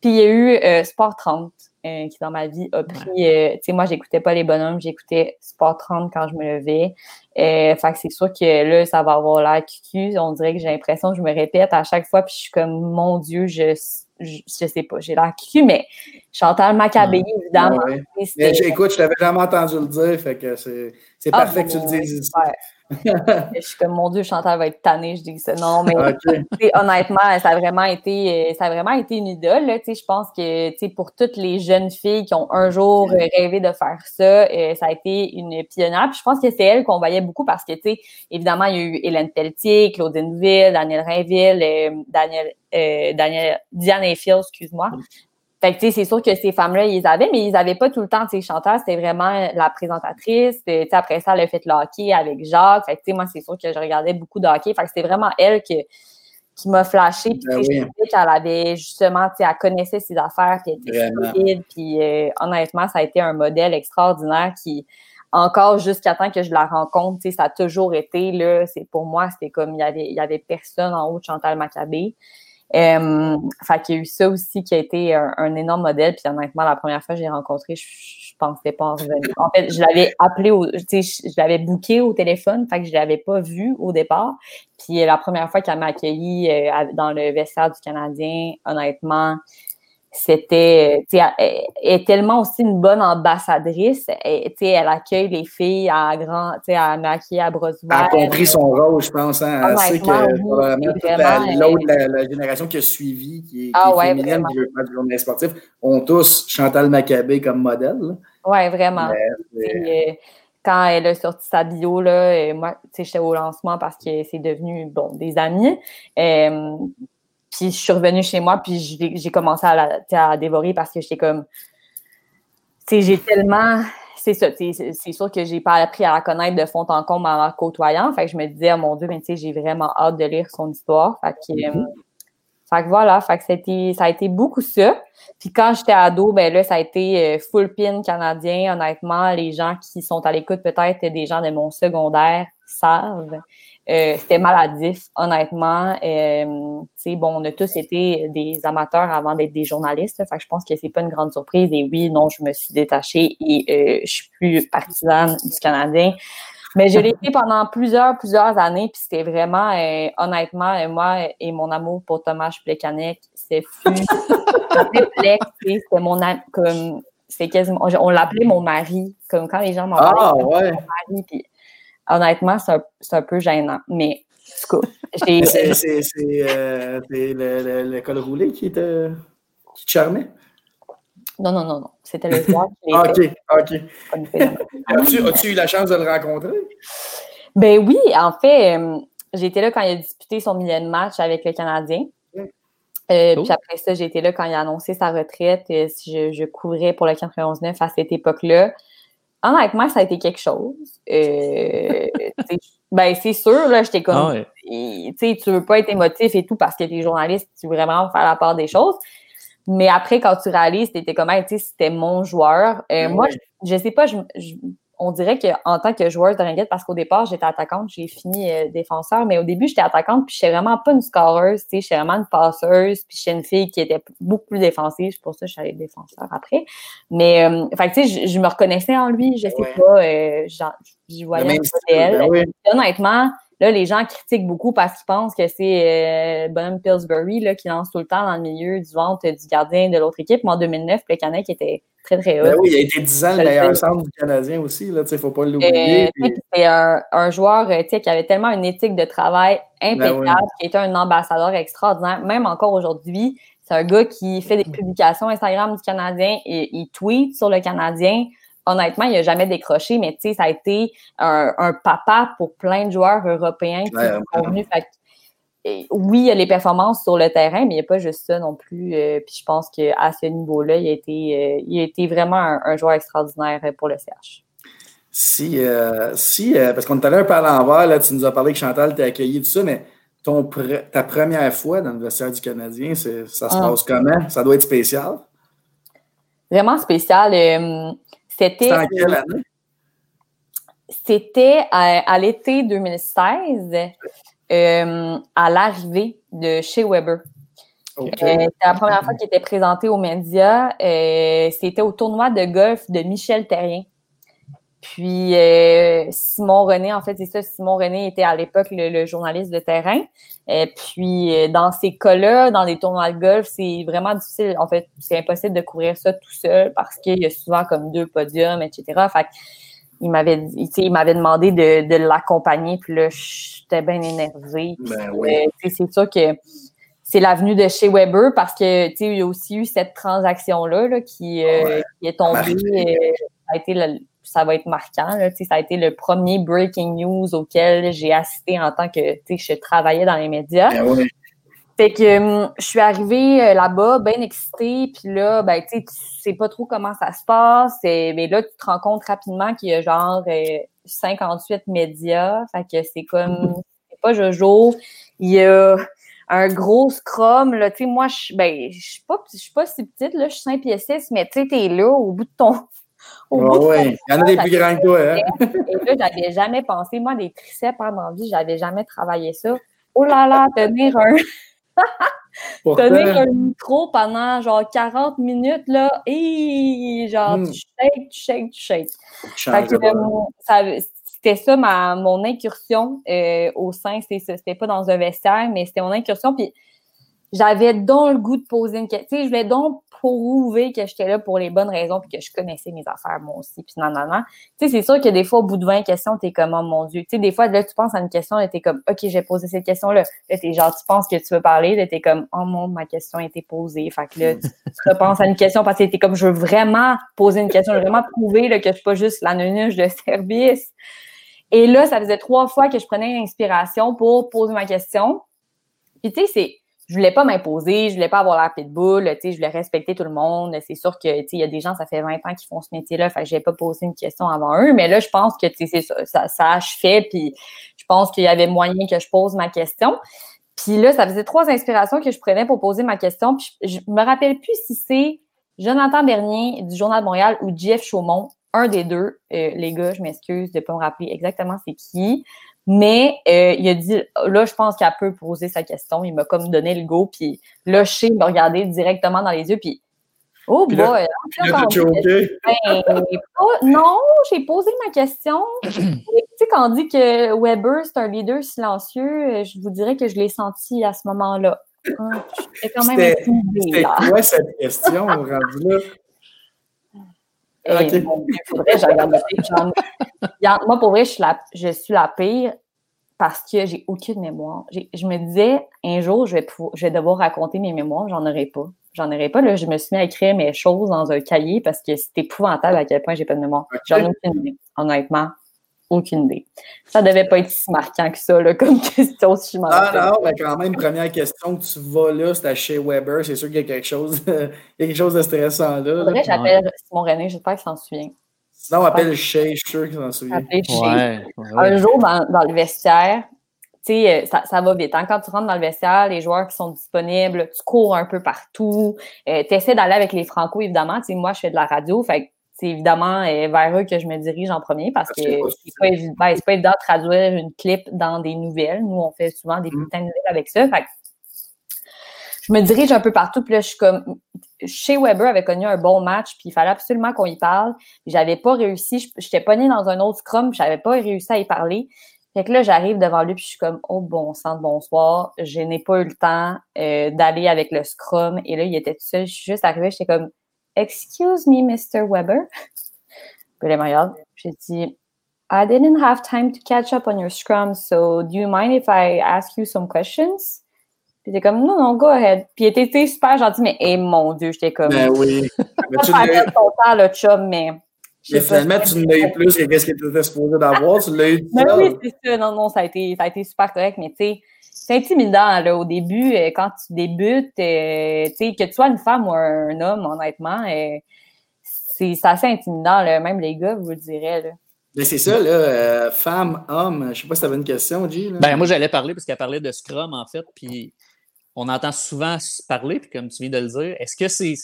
Puis il y a eu euh, Sport 30, euh, qui dans ma vie a pris. tu sais, moi, j'écoutais pas les bonhommes, j'écoutais Sport 30 quand je me levais. fait que c'est sûr que là, ça va avoir l'air cucu. On dirait que j'ai l'impression que je me répète à chaque fois, puis je suis comme, mon Dieu, je, je, sais pas, j'ai l'air cucu, mais Chantal Maccabé, évidemment. écoute, je t'avais jamais entendu le dire, fait que c'est ah, parfait que tu le dises ici je suis comme, mon Dieu, Chantal va être tannée, je dis ça. Non, mais honnêtement, ça a vraiment été, euh, ça a vraiment été une idole. je pense que pour toutes les jeunes filles qui ont un jour rêvé de faire ça, euh, ça a été une pionnière. Puis je pense que c'est elle qu'on voyait beaucoup parce que, évidemment, il y a eu Hélène Pelletier, Claudine Ville, Daniel Rainville, euh, Daniel, Daniel, Diane Effield, excuse-moi. Fait que, c'est sûr que ces femmes-là, ils avaient, mais ils n'avaient pas tout le temps, ces chanteurs. C'était vraiment la présentatrice. Tu après ça, elle a fait le hockey avec Jacques. Fait que, moi, c'est sûr que je regardais beaucoup de hockey. Fait que c'était vraiment elle qui m'a flashé. Puis, ben oui. qu'elle avait justement, tu sais, elle connaissait ses affaires, puis elle était solide. Puis, euh, honnêtement, ça a été un modèle extraordinaire qui, encore jusqu'à temps que je la rencontre, tu sais, ça a toujours été, là, c'est pour moi, c'était comme, il y avait, il y avait personne en haut de Chantal Maccabé. Euh, fait qu'il y a eu ça aussi qui a été un, énorme modèle. Puis honnêtement, la première fois que j'ai rencontré, je, je pensais pas en revenir. En fait, je l'avais appelé, au, je, je l'avais booké au téléphone, fait que je l'avais pas vu au départ. Puis la première fois qu'elle m'a accueilli euh, dans le vestiaire du Canadien, honnêtement, c'était, elle est tellement aussi une bonne ambassadrice. Elle, elle accueille les filles à grand, tu sais, à maquiller à bras. Elle a compris son rôle, je pense. Hein. Elle sait que l'autre, la, génération qui a suivi, qui est, ah, ouais, féminine, qui veut faire du journalisme sportif, ont tous Chantal Maccabé comme modèle. Oui, vraiment. Euh, quand elle a sorti sa bio, là, moi, j'étais au lancement parce que c'est devenu, bon, des amis. Euh, puis je suis revenue chez moi, puis j'ai commencé à, à dévorer parce que j'étais comme. Tu sais, j'ai tellement. C'est ça, c'est sûr que j'ai pas appris à la connaître de fond en comble en la côtoyant. Fait que je me disais, oh mon Dieu, mais tu sais, j'ai vraiment hâte de lire son histoire. Fait que, mm-hmm. euh, fait que voilà, fait que ça a, été, beaucoup ça. Puis quand j'étais ado, ben là, ça a été euh, full pin canadien. Honnêtement, les gens qui sont à l'écoute, peut-être des gens de mon secondaire savent. Euh, c'était maladif, honnêtement. Euh, bon, on a tous été des amateurs avant d'être des journalistes. Fait que je pense que c'est pas une grande surprise. Et oui, non, je me suis détachée et euh, je suis plus partisane du Canadien. Mais je l'ai été pendant plusieurs, plusieurs années. Puis c'était vraiment, euh, honnêtement, moi et mon amour pour Thomas Plekanec, c'est fou. (laughs) c'était mon comme c'est quasiment on l'appelait mon mari comme quand les gens m'en ah, ouais. mon mari puis honnêtement, c'est un, un, peu gênant. Mais, en tout cas, j'ai. C'est euh, le, le, col roulé qui te, qui te charmait? Non, non, non, non. C'était le joueur qui (laughs) OK, OK. As-tu eu la chance de le rencontrer? Ben oui, en fait, euh, été là quand il a disputé son millième match avec le Canadien. Euh, puis après ça, j'ai été là quand il a annoncé sa retraite. Euh, je, je, couvrais pour le 91-9 à cette époque-là. Honnêtement, ça a été quelque chose. Euh, (laughs) ben, c'est sûr, là, j'étais comme. Ah tu sais, tu veux pas être émotif et tout parce que t'es journaliste, tu veux vraiment faire la part des choses. Mais après, quand tu réalises, t'étais comme, tu sais, c'était mon joueur. moi, je, je, sais pas, je, on dirait qu'en tant que joueuse de ringuette, parce qu'au départ, j'étais attaquante, j'ai fini euh, défenseur, mais au début, j'étais attaquante, puis je suis vraiment pas une scoreuse, tu sais, j'étais vraiment une passeuse, puis j'étais une fille qui était beaucoup plus défensive, c'est pour ça que je suis allée défenseur après. Mais, euh, fait tu sais, je, me reconnaissais en lui, je sais pas, euh, j'y voyais un modèle. Ben honnêtement, Là, les gens critiquent beaucoup parce qu'ils pensent que c'est euh, Bonham Pillsbury là, qui lance tout le temps dans le milieu du ventre du gardien de l'autre équipe. Mais en 2009, le Canadien était très, très haut. Ben oui, il a été 10 ans le meilleur centre du Canadien aussi. Il ne faut pas l'oublier. Euh, c'est un, un, joueur euh, qui avait tellement une éthique de travail ben impeccable, qui était un ambassadeur extraordinaire. Même encore aujourd'hui, c'est un gars qui fait des publications Instagram du Canadien et il tweet sur le Canadien honnêtement, il n'a jamais décroché, mais tu sais, ça a été un, papa pour plein de joueurs européens qui sont venus. Oui, il y a les performances sur le terrain, mais il n'y a pas juste ça non plus. Euh, puis je pense qu'à ce niveau-là, il, a été, euh, il a été vraiment un, joueur extraordinaire pour le CH. Si, euh, si parce qu'on est allé un peu à l'envers, là, tu nous as parlé que Chantal t'a accueilli, tout ça, mais ton ta première fois dans le vestiaire du Canadien, ça se ah. passe comment? Ça doit être spécial? Vraiment spécial. C'était. en quelle année? C'était à, l'été 2016, euh, à l'arrivée de chez Weber. Euh, c'était la première fois qu'il était présenté aux médias. Euh, c'était au tournoi de golf de Michel Terrien. Puis Simon René, en fait, c'est ça, Simon René était à l'époque le, journaliste de terrain. Et puis dans ces cas-là, dans les tournois de golf, c'est vraiment difficile. En fait, c'est impossible de courir ça tout seul parce qu'il y a souvent comme deux podiums, etc. Fait il m'avait il m'avait demandé de, de l'accompagner, puis là, j'étais bien énervée. Ben c'est sûr que c'est l'avenue de chez Weber parce que il y a aussi eu cette transaction-là là, qui, euh, qui, est tombée. Euh, ça a été le, ça va être marquant. Là, ça a été le premier breaking news auquel j'ai assisté en tant que je travaillais dans les médias. Ben fait que hum, je suis arrivée euh, là-bas, bien excitée, puis là, ben, tu sais pas trop comment ça se passe. Et, mais là, tu te rends compte rapidement qu'il y a genre 58 euh, médias. Fait que c'est comme (laughs) c'est pas Jojo. Il y a un gros scrum. Là, moi, je ben, je suis pas, pas si petite, là, je suis 5 pieds 6, mais tu sais, t'es là au bout de ton oui, il y en a des plus grands que toi. Hein? Et là, j'avais jamais pensé, moi, des triceps pendant vie, j'avais jamais travaillé ça. Oh là là, tenir un. Tenir un micro pendant genre 40 minutes, là, et genre, hmm. tu shakes, tu shakes, tu shakes. Euh, c'était ça ma, mon incursion euh, au sein, c'était pas dans un vestiaire, mais c'était mon incursion. Puis j'avais donc le goût de poser une question. Tu sais, je vais donc prouver que j'étais là pour les bonnes raisons puis que je connaissais mes affaires, moi aussi, puis non, non, non. Tu sais, c'est sûr que des fois, au bout de 20 questions, t'es comme, oh mon Dieu. Tu sais, des fois, là, tu penses à une question, là, t'es comme, OK, j'ai posé cette question-là. Là, t'es genre, tu penses que tu veux parler, là, t'es comme, oh mon, ma question a été posée. Fait que là, tu, repenses à une question parce que t'es comme, je veux vraiment poser une question, je veux vraiment prouver là, que je suis pas juste la nunuche de service. Et là, ça faisait trois fois que je prenais l'inspiration pour poser ma question. Puis, tu sais, c'est je voulais pas m'imposer, je voulais pas avoir la pitbull, tu sais, je voulais respecter tout le monde. C'est sûr que, tu sais, il y a des gens, ça fait 20 ans qui font ce métier-là, fait que j'ai pas posé une question avant eux, mais là, je pense que, tu sais, ça, ça, a fait, puis je pense qu'il y avait moyen que je pose ma question. Puis là, ça faisait trois inspirations que je prenais pour poser ma question, puis je, me rappelle plus si c'est Jonathan Bernier du Journal de Montréal ou Jeff Chaumont, un des deux. Euh, les gars, je m'excuse de pas me rappeler exactement c'est qui. Mais euh, il a dit, là, je pense qu'elle peut poser sa question. Il m'a comme donné le go, puis là, je sais me regarder directement dans les yeux, puis oh boy! Là, ben, non, j'ai posé ma question. (clears throat) tu sais, quand on dit que Weber, c'est un leader silencieux, euh, je vous dirais que je l'ai senti à ce moment-là. Même C'était quoi cette question, rendu là? Okay. (laughs) moi, pour vrai, je suis la, je suis la pire parce que j'ai aucune mémoire. Je me disais, un jour, je vais, je vais devoir raconter mes mémoires, j'en aurai pas. J'en aurais pas. Là, je me suis mis à écrire mes choses dans un cahier parce que c'est épouvantable à quel point j'ai pas de mémoire. J'en ai aucune idée, honnêtement. Aucune idée. Ça devait pas être si marquant que ça, là, (laughs) comme question, si je m'en Ah non, mais quand même, première question que tu vas là, c'est à chez Weber. C'est sûr qu'il y a quelque chose, il y a quelque chose de stressant là. Que j'appelle Simon René, j'espère qu'il s'en souvient. Sinon, on appelle Shea, je suis sûr qu'il s'en souvient. Ouais, Un jour, dans, dans le vestiaire, tu sais, euh, ça, ça, va vite. Hein? Quand tu rentres dans le vestiaire, les joueurs qui sont disponibles, tu cours un peu partout. Euh, tu essaies d'aller avec les Franco, évidemment. Tu sais, moi, je fais de la radio, fait c'est évidemment euh, vers eux que je me dirige en premier parce que c'est pas, évident, ben, pas évident de traduire une clip dans des nouvelles. Nous, on fait souvent des mm. putains de nouvelles avec ça. Fait je me dirige un peu partout, puis là, je suis comme. Chez Weber avait connu un bon match, puis il fallait absolument qu'on y parle. J'avais pas réussi. J'étais pas née dans un autre scrum, j'avais pas réussi à y parler. Fait que là, j'arrive devant lui, puis je suis comme, oh bon sang de bonsoir. Je n'ai pas eu le temps euh, d'aller avec le scrum. Et là, il était tout seul. Je suis juste arrivée, j'étais comme, Excuse me, Mr. Weber. Puis là, il regarde. J'ai dit, I didn't have time to catch up on your scrum, so do you mind if I ask you some questions? Puis il était comme, non, non, go ahead. Puis il était, super gentil, mais eh, mon Dieu, j'étais comme. Ben oui. (laughs) mais tu l'as ton temps, le chum, mais mais finalement, tu l'as eu plus que qu'est-ce que tu étais supposé d'avoir. Tu l'as eu (laughs) Mais oui, c'est ça. Non, non, ça a été, ça a été super correct. Mais tu sais, c'est intimidant là, au début, euh, quand tu débutes, euh, tu sais, que tu sois une femme ou un homme, honnêtement, euh, c'est assez intimidant. Là. Même les gars, vous le direz. Là. Mais c'est ça, là, femme, homme. Je sais pas si tu avais une question, G. Ben, moi, j'allais parler parce qu'elle parlait de Scrum, en fait. Puis on entend souvent parler, puis comme tu viens de le dire, est-ce que c'est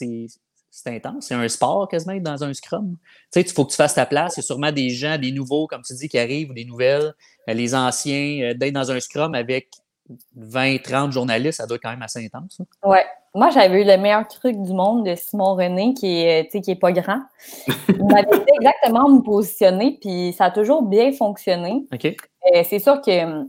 c'est intense? C'est un sport quasiment dans un scrum? Tu sais, il faut que tu fasses ta place. Il y a sûrement des gens, des nouveaux, comme tu dis, qui arrivent ou des nouvelles. Euh, les anciens, euh, d'être dans un scrum avec 20, 30 journalistes, ça doit être quand même assez intense. Oui. Ouais. Moi, j'avais eu le meilleur truc du monde de Simon René, qui est, qui est pas grand. (laughs) Il m'avait dit exactement me positionner, puis ça a toujours bien fonctionné. OK. Euh, c'est sûr que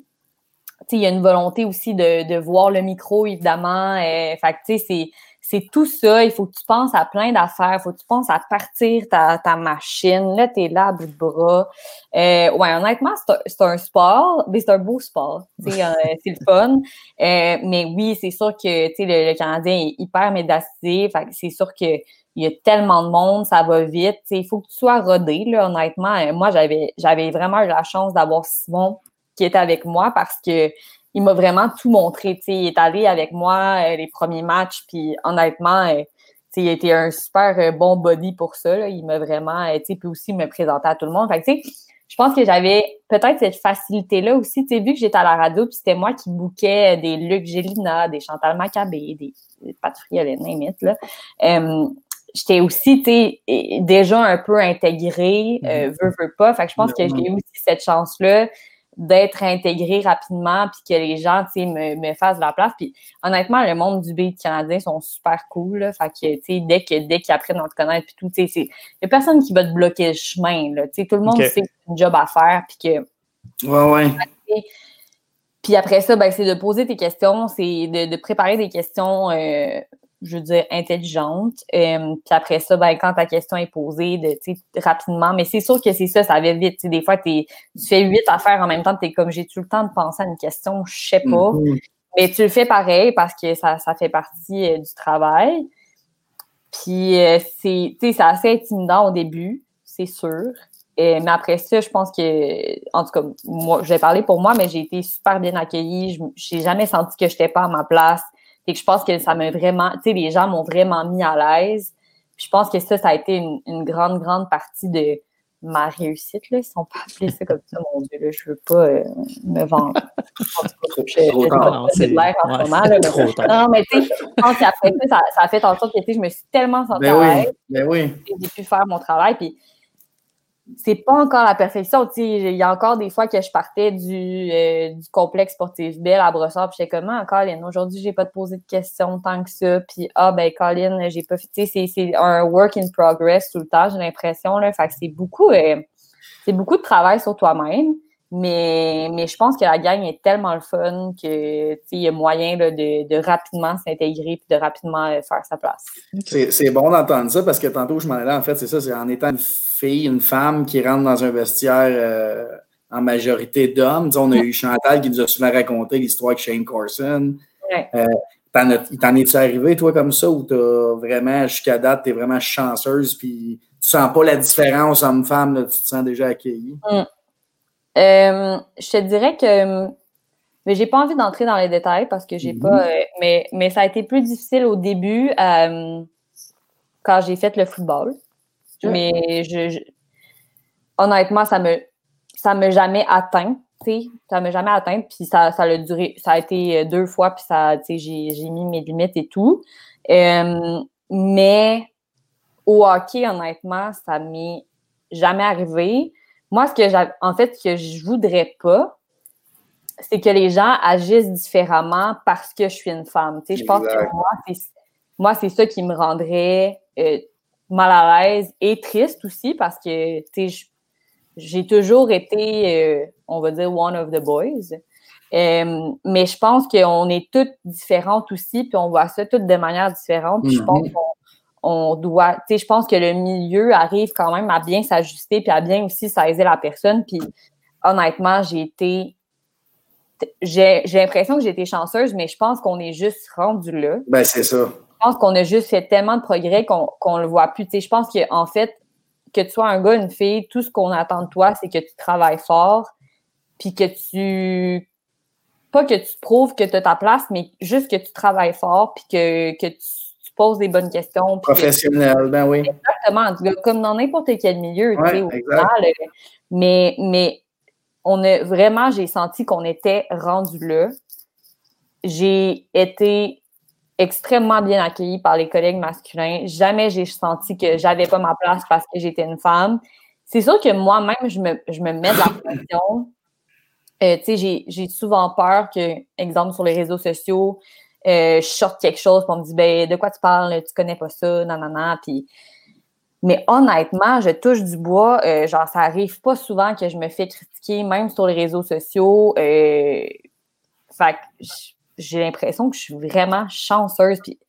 il y a une volonté aussi de, de voir le micro, évidemment. fait que, c'est c'est tout ça. Il faut que tu penses à plein d'affaires. Il faut que tu penses à partir ta, ta machine. Là, tu es là à bout de bras. Euh, ouais, honnêtement, c'est un, sport, mais c'est un beau sport. Euh, (laughs) c'est le fun. Euh, mais oui, c'est sûr que le, le Canadien est hyper médiatisé. c'est sûr que il y a tellement de monde, ça va vite. Il faut que tu sois rodé, là, honnêtement. Euh, moi, j'avais j'avais vraiment eu la chance d'avoir Simon qui était avec moi parce que il m'a vraiment tout montré. il est allé avec moi euh, les premiers matchs, puis honnêtement, euh, il a été un super euh, bon body pour ça. Il m'a vraiment, puis aussi me présenter à tout le monde. Fait je pense que j'avais peut-être cette facilité-là aussi. Tu vu que j'étais à la radio, puis c'était moi qui bouquais des Luc Gélina, des Chantal Maccabé, des, des Patrick là. j'étais aussi, tu déjà un peu intégrée, mm-hmm. veux, veux pas. Fait que je pense que j'ai eu aussi cette chance-là d'être intégré rapidement puis que les gens me, me fassent la place. Puis honnêtement le monde du beat canadien sont super cool là. fait que tu dès que dès qu'ils apprennent à te connaître puis tout tu sais il y a personne qui va te bloquer le chemin là. Tu tout le monde sait que c'est un job à faire puis que ouais ouais. Puis après ça ben c'est de poser tes questions c'est de, de, préparer des questions euh, je veux dire, intelligente. Euh, puis après ça, ben, quand ta question est posée, de, rapidement, mais c'est sûr que c'est ça, ça va vite. Des fois, tu fais huit affaires en même temps, tu es comme j'ai tout le temps de penser à une question, je sais pas. Mm-hmm. Mais tu le fais pareil parce que ça, ça fait partie euh, du travail. Puis euh, c'est assez intimidant au début, c'est sûr. mais après ça, je pense que, en tout cas, moi, je vais parler pour moi, mais j'ai été super bien accueillie. Je n'ai jamais senti que je n'étais pas à ma place et que je pense que ça m'a vraiment, tu sais, les gens m'ont vraiment mis à l'aise. Je pense que ça, ça a été une, grande, grande partie de ma réussite. Là. Ils sont pas appelés ça comme ça, mon Dieu. Là. Je veux pas euh, me vendre. (laughs) c'est l'air en ce moment. Là, non, mais tu sais, je pense qu'après ça, ça, a fait en sorte que je me suis tellement sentie ben à l'aise. Ben oui. J'ai pu faire mon travail. Puis c'est pas encore la perfection. Il y a encore des fois que je partais du, euh, du complexe sportif Belle à Brossard, puis j'étais comme, ah, Colin, aujourd'hui, j'ai pas de poser de questions tant que ça. Puis, ah, ben, Colin, j'ai pas fait. C'est un work in progress tout le temps, j'ai l'impression. Fait que c'est beaucoup, euh, c'est beaucoup de travail sur toi-même. Mais, mais je pense que la gang est tellement le fun que il y a moyen de, de, rapidement s'intégrer et de rapidement euh, faire sa place. C'est bon d'entendre ça parce que tantôt je m'en allais, en fait, c'est ça, c'est en étant une fille, une femme qui rentre dans un vestiaire euh, en majorité d'hommes. On a eu Chantal qui nous a souvent raconté l'histoire de Shane Corson. Euh, t'en es-tu arrivé, toi, comme ça, ou t'as vraiment, jusqu'à date, t'es vraiment chanceuse, puis tu sens pas la différence homme-femme, tu te sens déjà accueillie? Mm. Euh, je te dirais que mais j'ai pas envie d'entrer dans les détails parce que j'ai pas. Mhm. Euh, mais, mais ça a été plus difficile au début euh, quand j'ai fait le football. Mais je, honnêtement, ça me ça m'a jamais atteint. Ça m'a jamais atteint. Puis ça, ça a duré. Ça a été deux fois, puis ça, j'ai mis mes limites et tout. mais au hockey, honnêtement, ça m'est jamais arrivé. Moi, ce que j'ai, en fait, ce que je voudrais pas, c'est que les gens agissent différemment parce que je suis une femme. Tu sais, je pense que moi, c'est, moi, c'est ça qui me rendrait euh, mal à l'aise et triste aussi parce que, tu sais, j'ai toujours été, euh, on va dire, one of the boys. Euh, mais je pense qu'on est toutes différentes aussi, puis on voit ça toutes de manière différente. Puis je pense mm-hmm. qu'on on doit, tu sais, je pense que le milieu arrive quand même à bien s'ajuster puis à bien aussi saisir la personne. Puis honnêtement, j'ai été, j'ai l'impression que j'ai été chanceuse, mais je pense qu'on est juste rendu là. Ben, c'est ça. Je pense qu'on a juste fait tellement de progrès qu'on ne le voit plus. Tu sais, je pense qu'en fait, que tu sois un gars, une fille, tout ce qu'on attend de toi, c'est que tu travailles fort, puis que tu pas que tu prouves que tu as ta place, mais juste que tu travailles fort, puis que, que tu pose des bonnes questions. Professionnel, ben oui. Exactement, comme dans n'importe quel milieu, tu sais, au final. Euh, mais, mais on a vraiment, j'ai senti qu'on était rendu là. J'ai été extrêmement bien accueillie par les collègues masculins. Jamais j'ai senti que j'avais pas ma place parce que j'étais une femme. C'est sûr que moi-même, je me, je me mets de la pression. Euh, tu sais, j'ai souvent peur que, exemple, sur les réseaux sociaux, euh, je sorte quelque chose, pour on me dit ben, de quoi tu parles, tu connais pas ça, nanana. Puis, mais honnêtement, je touche du bois. Euh, genre, ça arrive pas souvent que je me fais critiquer, même sur les réseaux sociaux. Euh, fait j'ai l'impression que je suis vraiment chanceuse. Puis,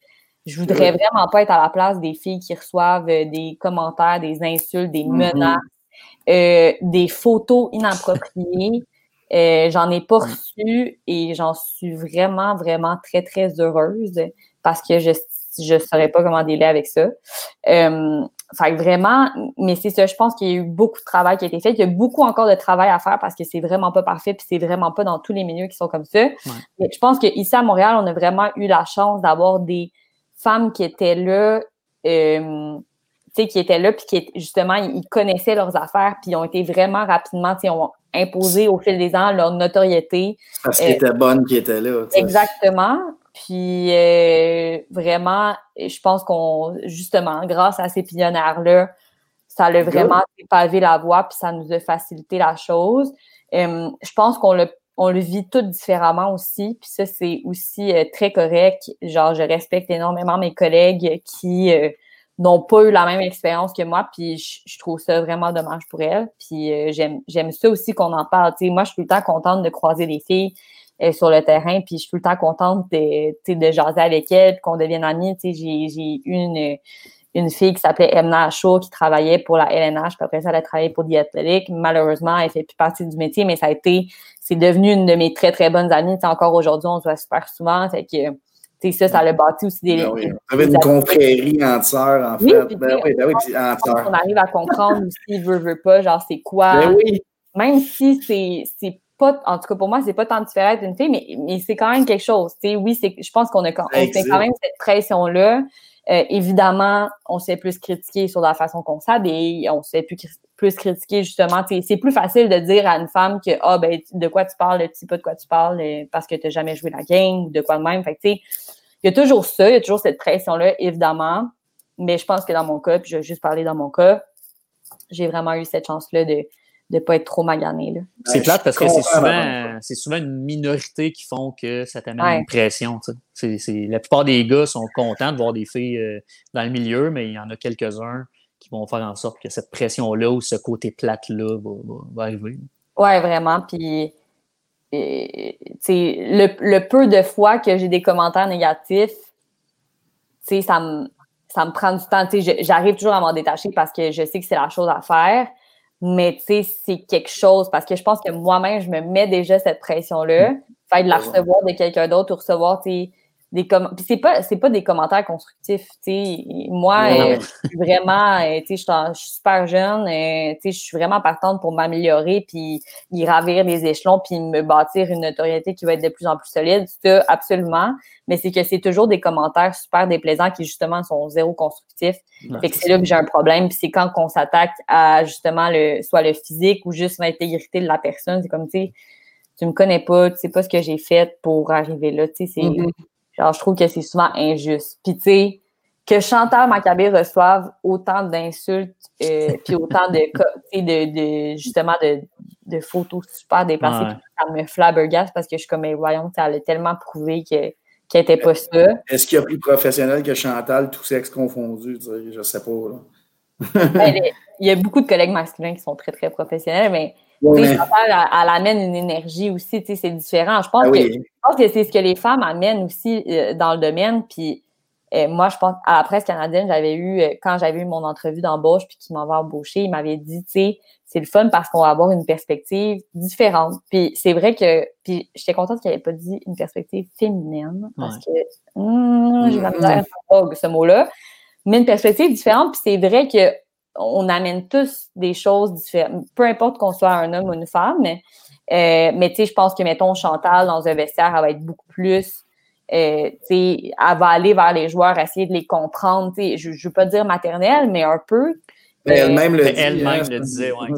je voudrais vraiment pas être à la place des filles qui reçoivent des commentaires, des insultes, des mm-hmm. menaces, des photos inappropriées. Euh, j'en ai pas reçu et j'en suis vraiment, vraiment très, très heureuse parce que je je saurais pas comment délai avec ça. Euh, fait vraiment, mais c'est ça, je pense qu'il y a eu beaucoup de travail qui a été fait. Il y a beaucoup encore de travail à faire parce que c'est vraiment pas parfait puis c'est vraiment pas dans tous les milieux qui sont comme ça. Mais je pense qu'ici à Montréal, on a vraiment eu la chance d'avoir des femmes qui étaient là, euh, tu sais, qui étaient là puis qui justement, ils connaissaient leurs affaires puis ils ont été vraiment rapidement, tu sais, imposer au fil des ans leur notoriété. Parce qu'elle était bonne qui était là. Exactement. Puis euh, vraiment, je pense qu'on, justement, grâce à ces pionnières-là, ça a vraiment pavé la voie, puis ça nous a facilité la chose. Euh, je pense qu'on le, on le vit tout différemment aussi, puis ça, c'est aussi euh, très correct. Genre, je respecte énormément mes collègues qui n'ont pas eu la même expérience que moi, puis je, trouve ça vraiment dommage pour elles. Puis euh, j'aime ça aussi qu'on en parle. moi, je suis tout le temps contente de croiser des filles euh, sur le terrain, puis je suis tout le temps contente de, de jaser avec elles, qu'on devienne amies. J'ai une, une fille qui s'appelait Emna Shaw qui travaillait pour la LNH, puis après ça, elle a travaillé pour The Malheureusement, elle fait plus partie du métier, mais ça a été, c'est devenu une de mes très, très bonnes amies. encore aujourd'hui, on se voit super souvent. Fait que ça, ça l'a bâti aussi des. Ben oui. avait une confrérie entière, en fait. ben oui, ben oui, On arrive à comprendre aussi, veut, veut pas, genre, c'est quoi? Ben oui. Même si c'est pas, en tout cas pour moi, c'est pas tant différent d'une fille, mais, mais c'est quand même quelque chose. sais oui, je pense qu'on a on fait quand même cette pression-là. Euh, évidemment, on s'est plus critiqué sur la façon qu'on s'habille, on s'est plus, plus critiqué justement. C'est plus facile de dire à une femme que ah ben de quoi tu parles, tu sais pas de quoi tu parles euh, parce que tu n'as jamais joué la game ou de quoi de même. Fait il y a toujours ça, il y a toujours cette pression-là, évidemment. Mais je pense que dans mon cas, puis je vais juste parler dans mon cas, j'ai vraiment eu cette chance-là de de pas être trop magané. C'est plate parce que c'est souvent, c'est souvent une minorité qui font que ça t'amène une pression. C'est, la plupart des gars sont contents de voir des filles euh, dans le milieu, mais il y en a quelques-uns qui vont faire en sorte que cette pression-là ou ce côté plate-là va, arriver. Ouais, vraiment. Puis, le, le peu de fois que j'ai des commentaires négatifs, ça me, ça me prend du temps. J'arrive toujours à m'en détacher parce que je sais que c'est la chose à faire. Mais c'est quelque chose parce que je pense que moi-même, je me mets déjà cette pression-là. Mm. Fait de la recevoir de quelqu'un d'autre ou recevoir des commentaires. c'est pas c'est pas des commentaires constructifs. Moi, euh, je suis vraiment, euh, je suis super jeune, euh, je suis vraiment partante pour m'améliorer, puis y ravir les échelons, puis me bâtir une notoriété qui va être de plus en plus solide. Ça, absolument. Mais c'est que c'est toujours des commentaires super déplaisants qui, justement, sont zéro constructifs. fait que c'est là que j'ai un problème. Puis c'est quand on s'attaque à, justement, le soit le physique ou juste l'intégrité de la personne. C'est comme, tu sais, tu me connais pas, tu sais pas ce que j'ai fait pour arriver là. Tu sais, c'est... Mm-hmm. Genre, je trouve que c'est souvent injuste. Puis, tu sais, que Chantal Maccabé reçoive autant d'insultes, euh, puis autant de, de, de, justement, de, de photos super déplacées, ça me flabbergasse parce que je suis comme, mais voyons, elle a tellement prouvé que qu'elle n'était pas ça. Est-ce qu'il y a plus professionnel que Chantal, tout sexe confondu? Je ne sais? Pas. Ben, il y a beaucoup de collègues masculins qui sont très, très professionnels, mais elle, amène une énergie aussi, c'est différent. Je pense, ah que, je pense que c'est ce que les femmes amènent aussi euh, dans le domaine. Puis euh, moi, je pense, à la presse canadienne, j'avais eu, euh, quand j'avais eu mon entrevue d'embauche, puis qu'il m'avait embauché, il m'avait dit, tu sais, c'est le fun parce qu'on va avoir une perspective différente. Puis c'est vrai que, puis j'étais contente qu'il n'avait pas dit une perspective féminine, parce que hmm, j'ai la misère à ce mot-là. Mais une perspective différente, puis c'est vrai que on amène tous des choses différentes, peu importe qu'on soit un homme ou une femme, mais, euh, mais tu sais, je pense que, mettons, Chantal, dans un vestiaire, elle va être beaucoup plus, euh, tu sais, elle va aller vers les joueurs, essayer de les comprendre, tu sais, je ne veux pas dire maternelle, mais un peu, elle-même le, elle hein, le disait, ouais.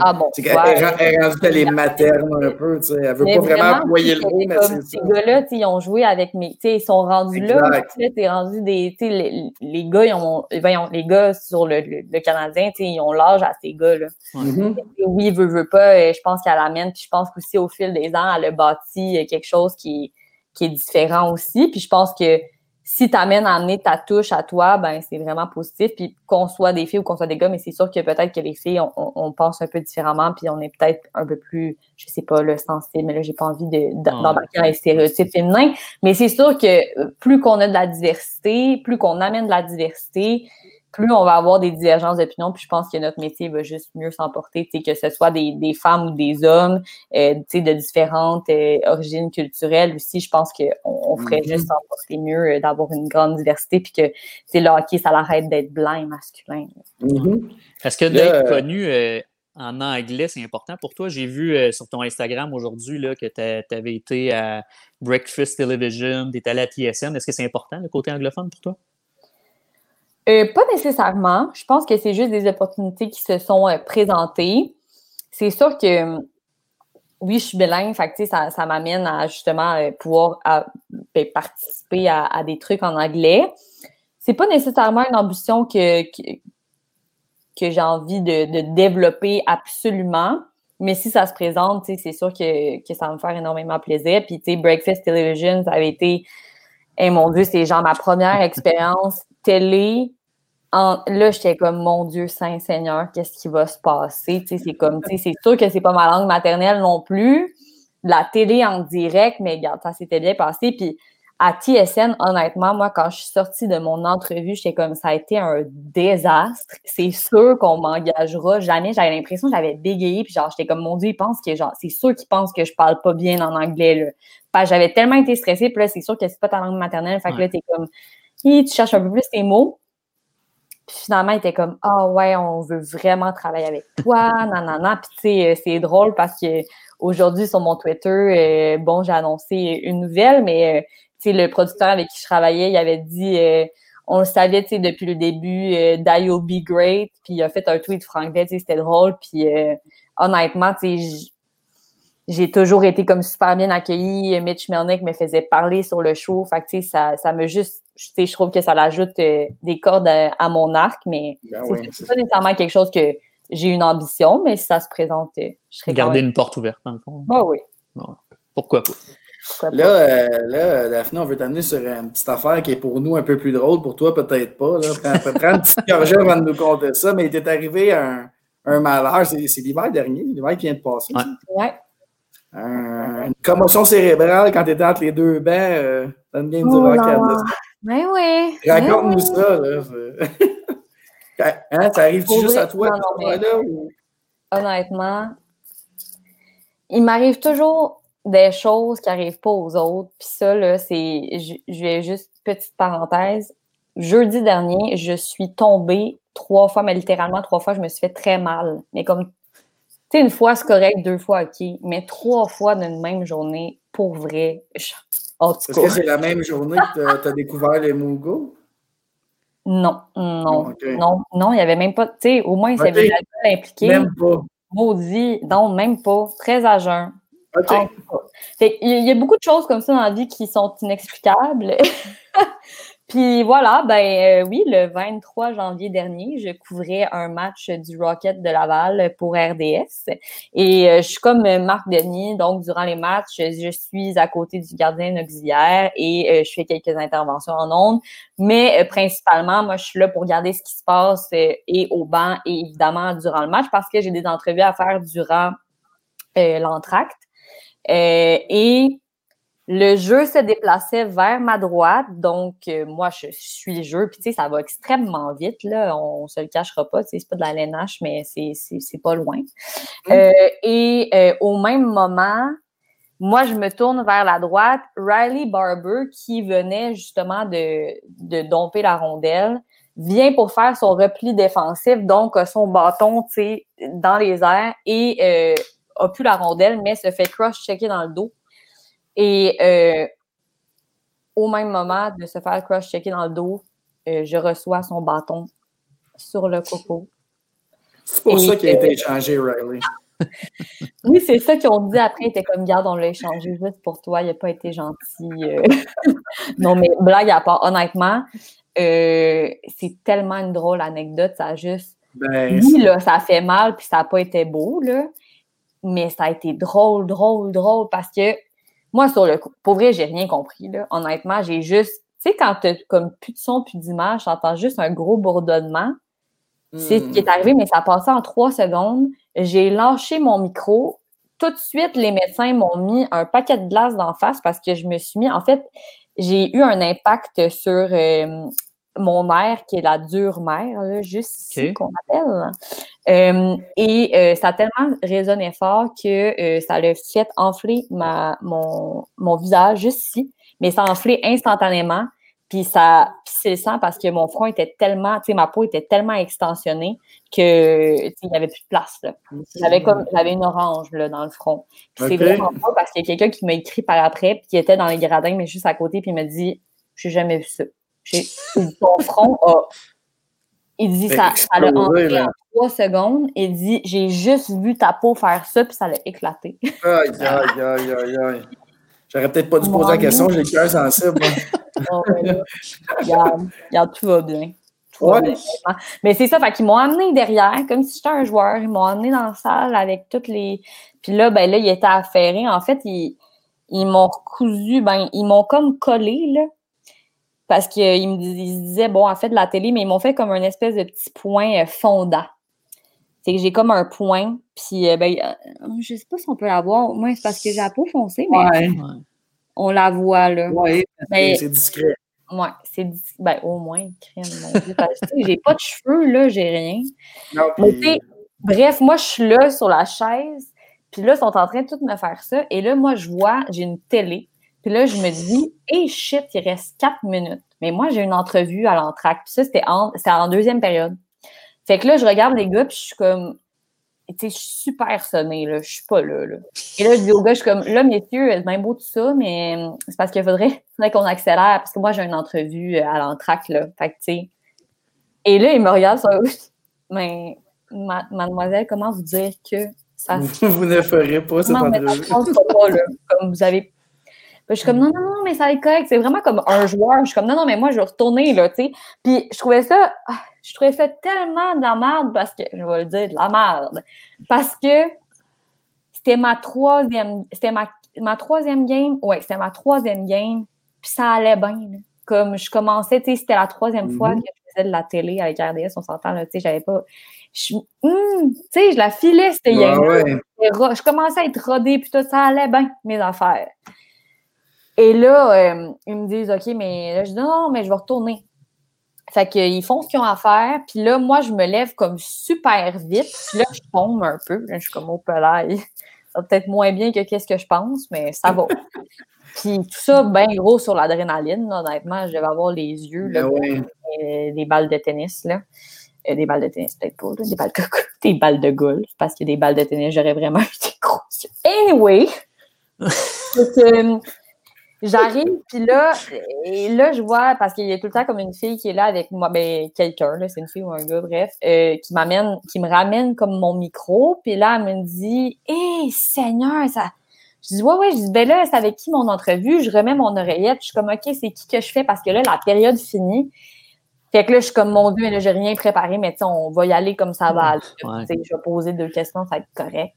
Ah bon. Est rendue les materne un peu, tu sais. Elle veut pas vraiment employer le mot, mais c'est Ces gars-là, ils ont joué avec mes, tu sais, ils sont rendus là. Tu sais, rendu des, tu sais, les, les, gars, ils ont, les gars sur le, le, Canadien, tu sais, ils ont l'âge à ces gars-là. Mm-hmm. Oui, veut, veut pas, je pense qu'elle amène, puis je pense qu'aussi au fil des ans, elle a bâti quelque chose qui, qui est différent aussi, puis je pense que si tu amènes à amener ta touche à toi, ben c'est vraiment positif. Puis qu'on soit des filles ou qu'on soit des gars, mais c'est sûr que peut-être que les filles, on, pense un peu différemment, puis on est peut-être un peu plus, je sais pas, le sensible, mais là, j'ai pas envie d'embarquer dans les stéréotypes féminins. Mais c'est sûr que plus qu'on a de la diversité, plus qu'on amène de la diversité, plus on va avoir des divergences d'opinion, puis je pense que notre métier va juste mieux s'emporter, que ce soit des, femmes ou des hommes, euh, de différentes euh, origines culturelles aussi, je pense qu'on on ferait mm-hmm. juste s'emporter mieux euh, d'avoir une grande diversité, puis que le hockey, ça l'arrête d'être blanc et masculin. Est-ce que d'être connu en anglais, c'est important pour toi? J'ai vu sur ton Instagram aujourd'hui que tu avais été à Breakfast Television, tu étais allé à TSN. Est-ce que c'est important le côté anglophone pour toi? Euh, pas nécessairement. Je pense que c'est juste des opportunités qui se sont euh, présentées. C'est sûr que oui, je suis bilingue, fait ça, ça m'amène à justement euh, pouvoir ben, participer à, des trucs en anglais. C'est pas nécessairement une ambition que, que, j'ai envie de, développer absolument. Mais si ça se présente, c'est sûr que, que, ça va me faire énormément plaisir. Puis, tu sais, Breakfast Television, ça avait été, et eh, mon Dieu, c'est genre ma première expérience télé là, j'étais comme, mon Dieu, Saint-Seigneur, qu'est-ce qui va se passer? c'est comme, c'est sûr que c'est pas ma langue maternelle non plus. La télé en direct, mais regarde, ça s'était bien passé. Puis à TSN, honnêtement, moi, quand je suis sortie de mon entrevue, j'étais comme, ça a été un désastre. C'est sûr qu'on m'engagera jamais. J'avais l'impression que j'avais bégayé, puis genre, j'étais comme, mon Dieu, ils pensent que, genre, c'est sûr qu'ils pensent que je parle pas bien en anglais, là. j'avais tellement été stressée, puis là, c'est sûr que c'est pas ta langue maternelle. Fait que là, t'es comme, tu cherches un peu plus tes mots. Puis finalement, il était comme Ah ouais, on veut vraiment travailler avec toi, nanana. Puis tu sais, euh, c'est drôle parce que aujourd'hui, sur mon Twitter, euh, bon, j'ai annoncé une nouvelle, mais euh, tu sais, le producteur avec qui je travaillais, il avait dit on le savait, tu sais, depuis le début, euh, be great. Puis il a fait un tweet franglais, c'était drôle. Puis honnêtement, tu sais, j'ai toujours été comme super bien accueillie. Mitch Melnick me faisait parler sur le show. Fait que, tu sais, ça, ça me juste je trouve que ça l'ajoute euh, des cordes à, mon arc, mais ben c'est pas nécessairement quelque chose que j'ai une ambition, mais si ça se présente, euh, je serais Garder une porte ouverte, dans le fond. Ah oui. Pourquoi pas? là, euh, là, Daphné, on veut t'amener sur une petite affaire qui est pour nous un peu plus drôle, pour toi peut-être pas. Là. Prends, une petite gorgée avant de nous compter ça, mais il t'est arrivé un, un malheur. C'est l'hiver dernier, l'hiver qui vient de passer. Ouais. une commotion cérébrale quand tu étais entre les deux bancs euh, dans une game oh du Rocket. Mais ben oui. Raconte-nous ça. Là. (laughs) hein, ça arrive-tu juste à toi? là, ou... Honnêtement, il m'arrive toujours des choses qui n'arrivent pas aux autres. Puis ça, là, c'est. Je vais juste, petite parenthèse. Jeudi dernier, je suis tombée trois fois, mais littéralement trois fois, je me suis fait très mal. Mais comme, tu sais, une fois, c'est correct, deux fois, OK. Mais trois fois d'une même journée, pour vrai. Est-ce que c'est la même journée que tu as, découvert les Mugo? Non, non, non, non, il n'y avait même pas, tu sais, au moins, il y avait l'alcool impliqué. Même pas. Maudit, non, même pas. Très à jeun. il y a beaucoup de choses comme ça dans la vie qui sont inexplicables. (laughs) Puis voilà, ben euh, oui, le 23 janvier dernier, je couvrais un match du Rocket de Laval pour RDS. Et euh, je suis comme Marc Denis, donc durant les matchs, je suis à côté du gardien auxiliaire et euh, je fais quelques interventions en ondes. Mais principalement, moi, je suis là pour regarder ce qui se passe et au banc et évidemment durant le match parce que j'ai des entrevues à faire durant l'entracte. et le jeu se déplaçait vers ma droite, donc euh, moi je suis le jeu, puis tu sais, ça va extrêmement vite, là, on se le cachera pas, c'est pas de la LNH, mais c'est pas loin. Mmh. Euh, et euh, au même moment, moi je me tourne vers la droite, Riley Barber, qui venait justement de, de domper la rondelle, vient pour faire son repli défensif, donc son bâton, tu sais, dans les airs, et a plus la rondelle, mais se fait cross-checker dans le dos. Et euh, au même moment de se faire cross-checker dans le dos, euh, je reçois son bâton sur le coco. C'est pour ça qu'il a été échangé, Riley. (laughs) oui, c'est ça qu'ils ont dit après. Il était comme, garde, on l'a échangé juste pour toi. Il n'a pas été gentil. Euh. (laughs) non, mais blague à part, honnêtement, c'est tellement une drôle anecdote. Ça a juste. Ben, oui, là, ça fait mal, puis ça n'a pas été beau, là. Mais ça a été drôle, drôle, drôle, parce que moi, sur le coup, pour vrai, j'ai rien compris. Là. Honnêtement, j'ai juste. Tu sais, quand tu comme plus de son, plus d'image, j'entends juste un gros bourdonnement. C'est ce qui est hmm. arrivé, mais ça a passé en trois secondes. J'ai lâché mon micro. Tout de suite, les médecins m'ont mis un paquet de glace d'en face parce que je me suis mis. En fait, j'ai eu un impact sur euh, mon mère, qui est la dure mère, juste ici qu'on appelle. Euh, et euh, ça a tellement résonné fort que euh, ça l'a fait enfler ma, mon, mon visage juste ici, mais ça a enflé instantanément. Puis ça c'est le sang parce que mon front était tellement, tu sais, ma peau était tellement extensionnée que il n'y avait plus de place. J'avais comme j'avais une orange là, dans le front. C'est vraiment pas parce qu'il y a quelqu'un qui m'a écrit par après, puis qui était dans les gradins, mais juste à côté, puis il m'a dit J'ai jamais vu ça. Ton front a. Il dit ça, ça l'a entré en trois secondes. Il dit J'ai juste vu ta peau faire ça, puis ça l'a éclaté. Aïe, aïe, aïe, aïe, aïe. J'aurais peut-être pas dû poser la question, j'ai le cœur sensible. (laughs) oh, regarde, regarde, tout va bien. ouais. Mais c'est ça, fait qu'ils m'ont amené derrière, comme si j'étais un joueur. Ils m'ont amené dans la salle avec toutes les. Puis là, ben là, il était affairé. En fait, ils, ils m'ont cousu, ben, ils m'ont comme collé, là parce qu'ils me disaient, bon, en fait, de la télé, mais ils m'ont fait comme un espèce de petit point euh, fondant. C'est que j'ai comme un point, puis euh, ben, euh, je sais pas si on peut la voir. Moi, c'est parce que j'ai la peau foncée, mais on la voit, là. Oui, c'est discret. Oui, c'est discret. Ben, au moins, crème, mon Dieu. j'ai pas de cheveux, là, j'ai rien. bref, moi, je suis là sur la chaise, puis là, ils sont en train de tout me faire ça. Et là, moi, je vois, j'ai une télé. Puis là, je me dis, hey shit, il reste quatre minutes. Mais moi, j'ai une entrevue à l'entraque. Puis ça, c'était en, en deuxième période. Fait que là, je regarde les gars, puis je suis comme, tu sais, je suis super sonnée, là. Je suis pas là, là. Et là, je dis au gars, je suis comme, là, messieurs, c'est bien beau tout ça, mais c'est parce qu'il faudrait, (laughs) faudrait qu'on accélère, parce que moi, j'ai une entrevue euh, à l'entraque, là. Fait que, tu sais. Et là, il me regarde sur (laughs) mais mademoiselle, comment vous dire que ça. (laughs) Vous, ne ferez pas cette entrevue. Pas, là. Comme vous avez je suis comme, non, non, non, mais ça est correct. C'est vraiment comme un joueur. Je suis comme, non, non, mais moi, je vais retourner, là, tu sais. Puis je trouvais ça, ah, je trouvais ça tellement de la merde parce que, je vais le dire, de la merde. Parce que c'était ma troisième, c'était ma, ma troisième game. Ouais, c'était ma troisième game. Puis ça allait bien, Comme je commençais, tu sais, c'était la troisième fois mm-hmm. que je faisais de la télé avec RDS, on s'entend, tu sais, j'avais pas. Je, hmm, tu sais, je la filais, c'était Je commençais à être rodée, puis tout ça allait bien, mes affaires. Et là, euh, ils me disent, OK, mais là, je dis, non, mais je vais retourner. Fait qu'ils font ce qu'ils ont à faire. Puis là, moi, je me lève comme super vite. Puis là, je tombe un peu. Je suis comme au pelaille. (laughs) Ça va peut-être moins bien que qu'est-ce que je pense, mais ça va. (laughs) Puis tout ça, bien gros sur l'adrénaline. Honnêtement, je devais avoir les yeux, là, ben euh, des balles de tennis. Là. Euh, des balles de tennis, peut-être pas. des, balles de, (laughs) des balles de golf. Parce que des balles de tennis, j'aurais vraiment eu des gros yeux. Anyway! J'arrive, (laughs) puis là, et là, je vois, parce qu'il y a tout le temps comme une fille qui est là avec moi, ben, quelqu'un, c'est une fille ou un gars, bref, euh, qui m'amène, qui me ramène comme mon micro, puis là, elle me dit, hé, Seigneur, ça. Je dis, ouais, ouais, je dis, ben là, c'est avec qui mon entrevue? Je remets mon oreillette, je suis comme, OK, c'est qui que je fais? Parce que là, la période finit. Fait que là, je suis comme, mon Dieu, là, j'ai rien préparé, mais tu on va y aller comme ça va. Je vais poser deux questions, ça va être correct.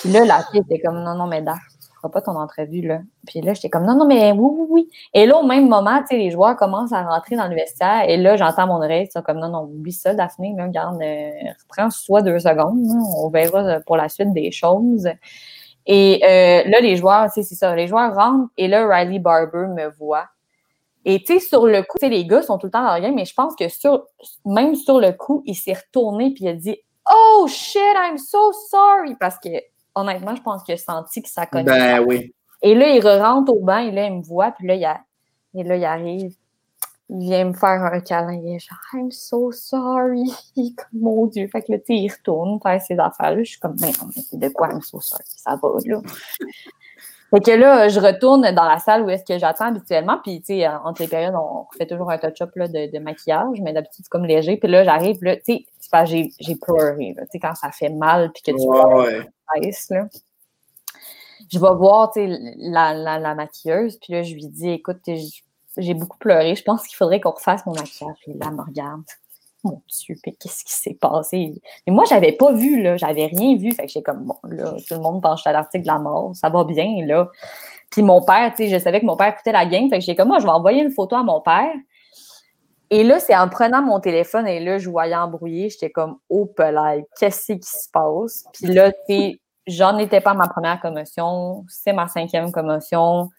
Puis là, la fille était comme, non, non, mais d'accord pas ton entrevue, là. Puis là, j'étais comme, non, non, mais oui, oui, oui. Et là, au même moment, tu sais, les joueurs commencent à rentrer dans le vestiaire. Et là, j'entends mon oreille, ils comme, non, non, oublie ça, Daphné, là, regarde, euh, reprends soit deux secondes, on verra pour la suite des choses. Et euh, là, les joueurs, tu sais, c'est ça, les joueurs rentrent et là, Riley Barber me voit. Et tu sais, sur le coup, tu sais, les gars sont tout le temps dans le mais je pense que sur, même sur le coup, il s'est retourné puis il a dit Oh shit, I'm so sorry! Parce que honnêtement, je pense qu'il a senti que ça connaît. Ben oui. Et là, il rentre au banc, et là, il me voit, puis là, il, a, et là, il arrive. Il vient me faire un câlin. Il est genre, I'm so sorry. (laughs) Mon Dieu. Fait que là, tu sais, il retourne faire ses affaires-là. Je suis comme, mais non, mais de quoi, I'm so sorry? Ça va, là. (laughs) Fait que là, je retourne dans la salle où est-ce que j'attends habituellement. Puis, tu sais, entre les périodes, on fait toujours un touch-up de, de, maquillage, mais d'habitude, c'est comme léger. Puis là, j'arrive, là, tu sais, j'ai, pleuré. Tu sais, quand ça fait mal, puis que tu ouais, là. Je vais voir, la, la, la, maquilleuse, puis là, je lui dis, écoute, j'ai beaucoup pleuré. Je pense qu'il faudrait qu'on refasse mon maquillage. Puis là, elle me regarde mon Dieu, qu'est-ce qui s'est passé? Mais moi, j'avais pas vu, là, j'avais rien vu. Fait que j'ai comme, là, tout le monde pense à l'article de la mort, ça va bien, là. Puis mon père, je savais que mon père écoutait la game, fait que j'ai comme, moi, je vais envoyer une photo à mon père. Et là, c'est en prenant mon téléphone et là, je voyais embrouiller, j'étais comme, oh, pelay, qu'est-ce qui se passe? Puis là, tu j'en étais pas ma première commotion, c'est ma cinquième commotion.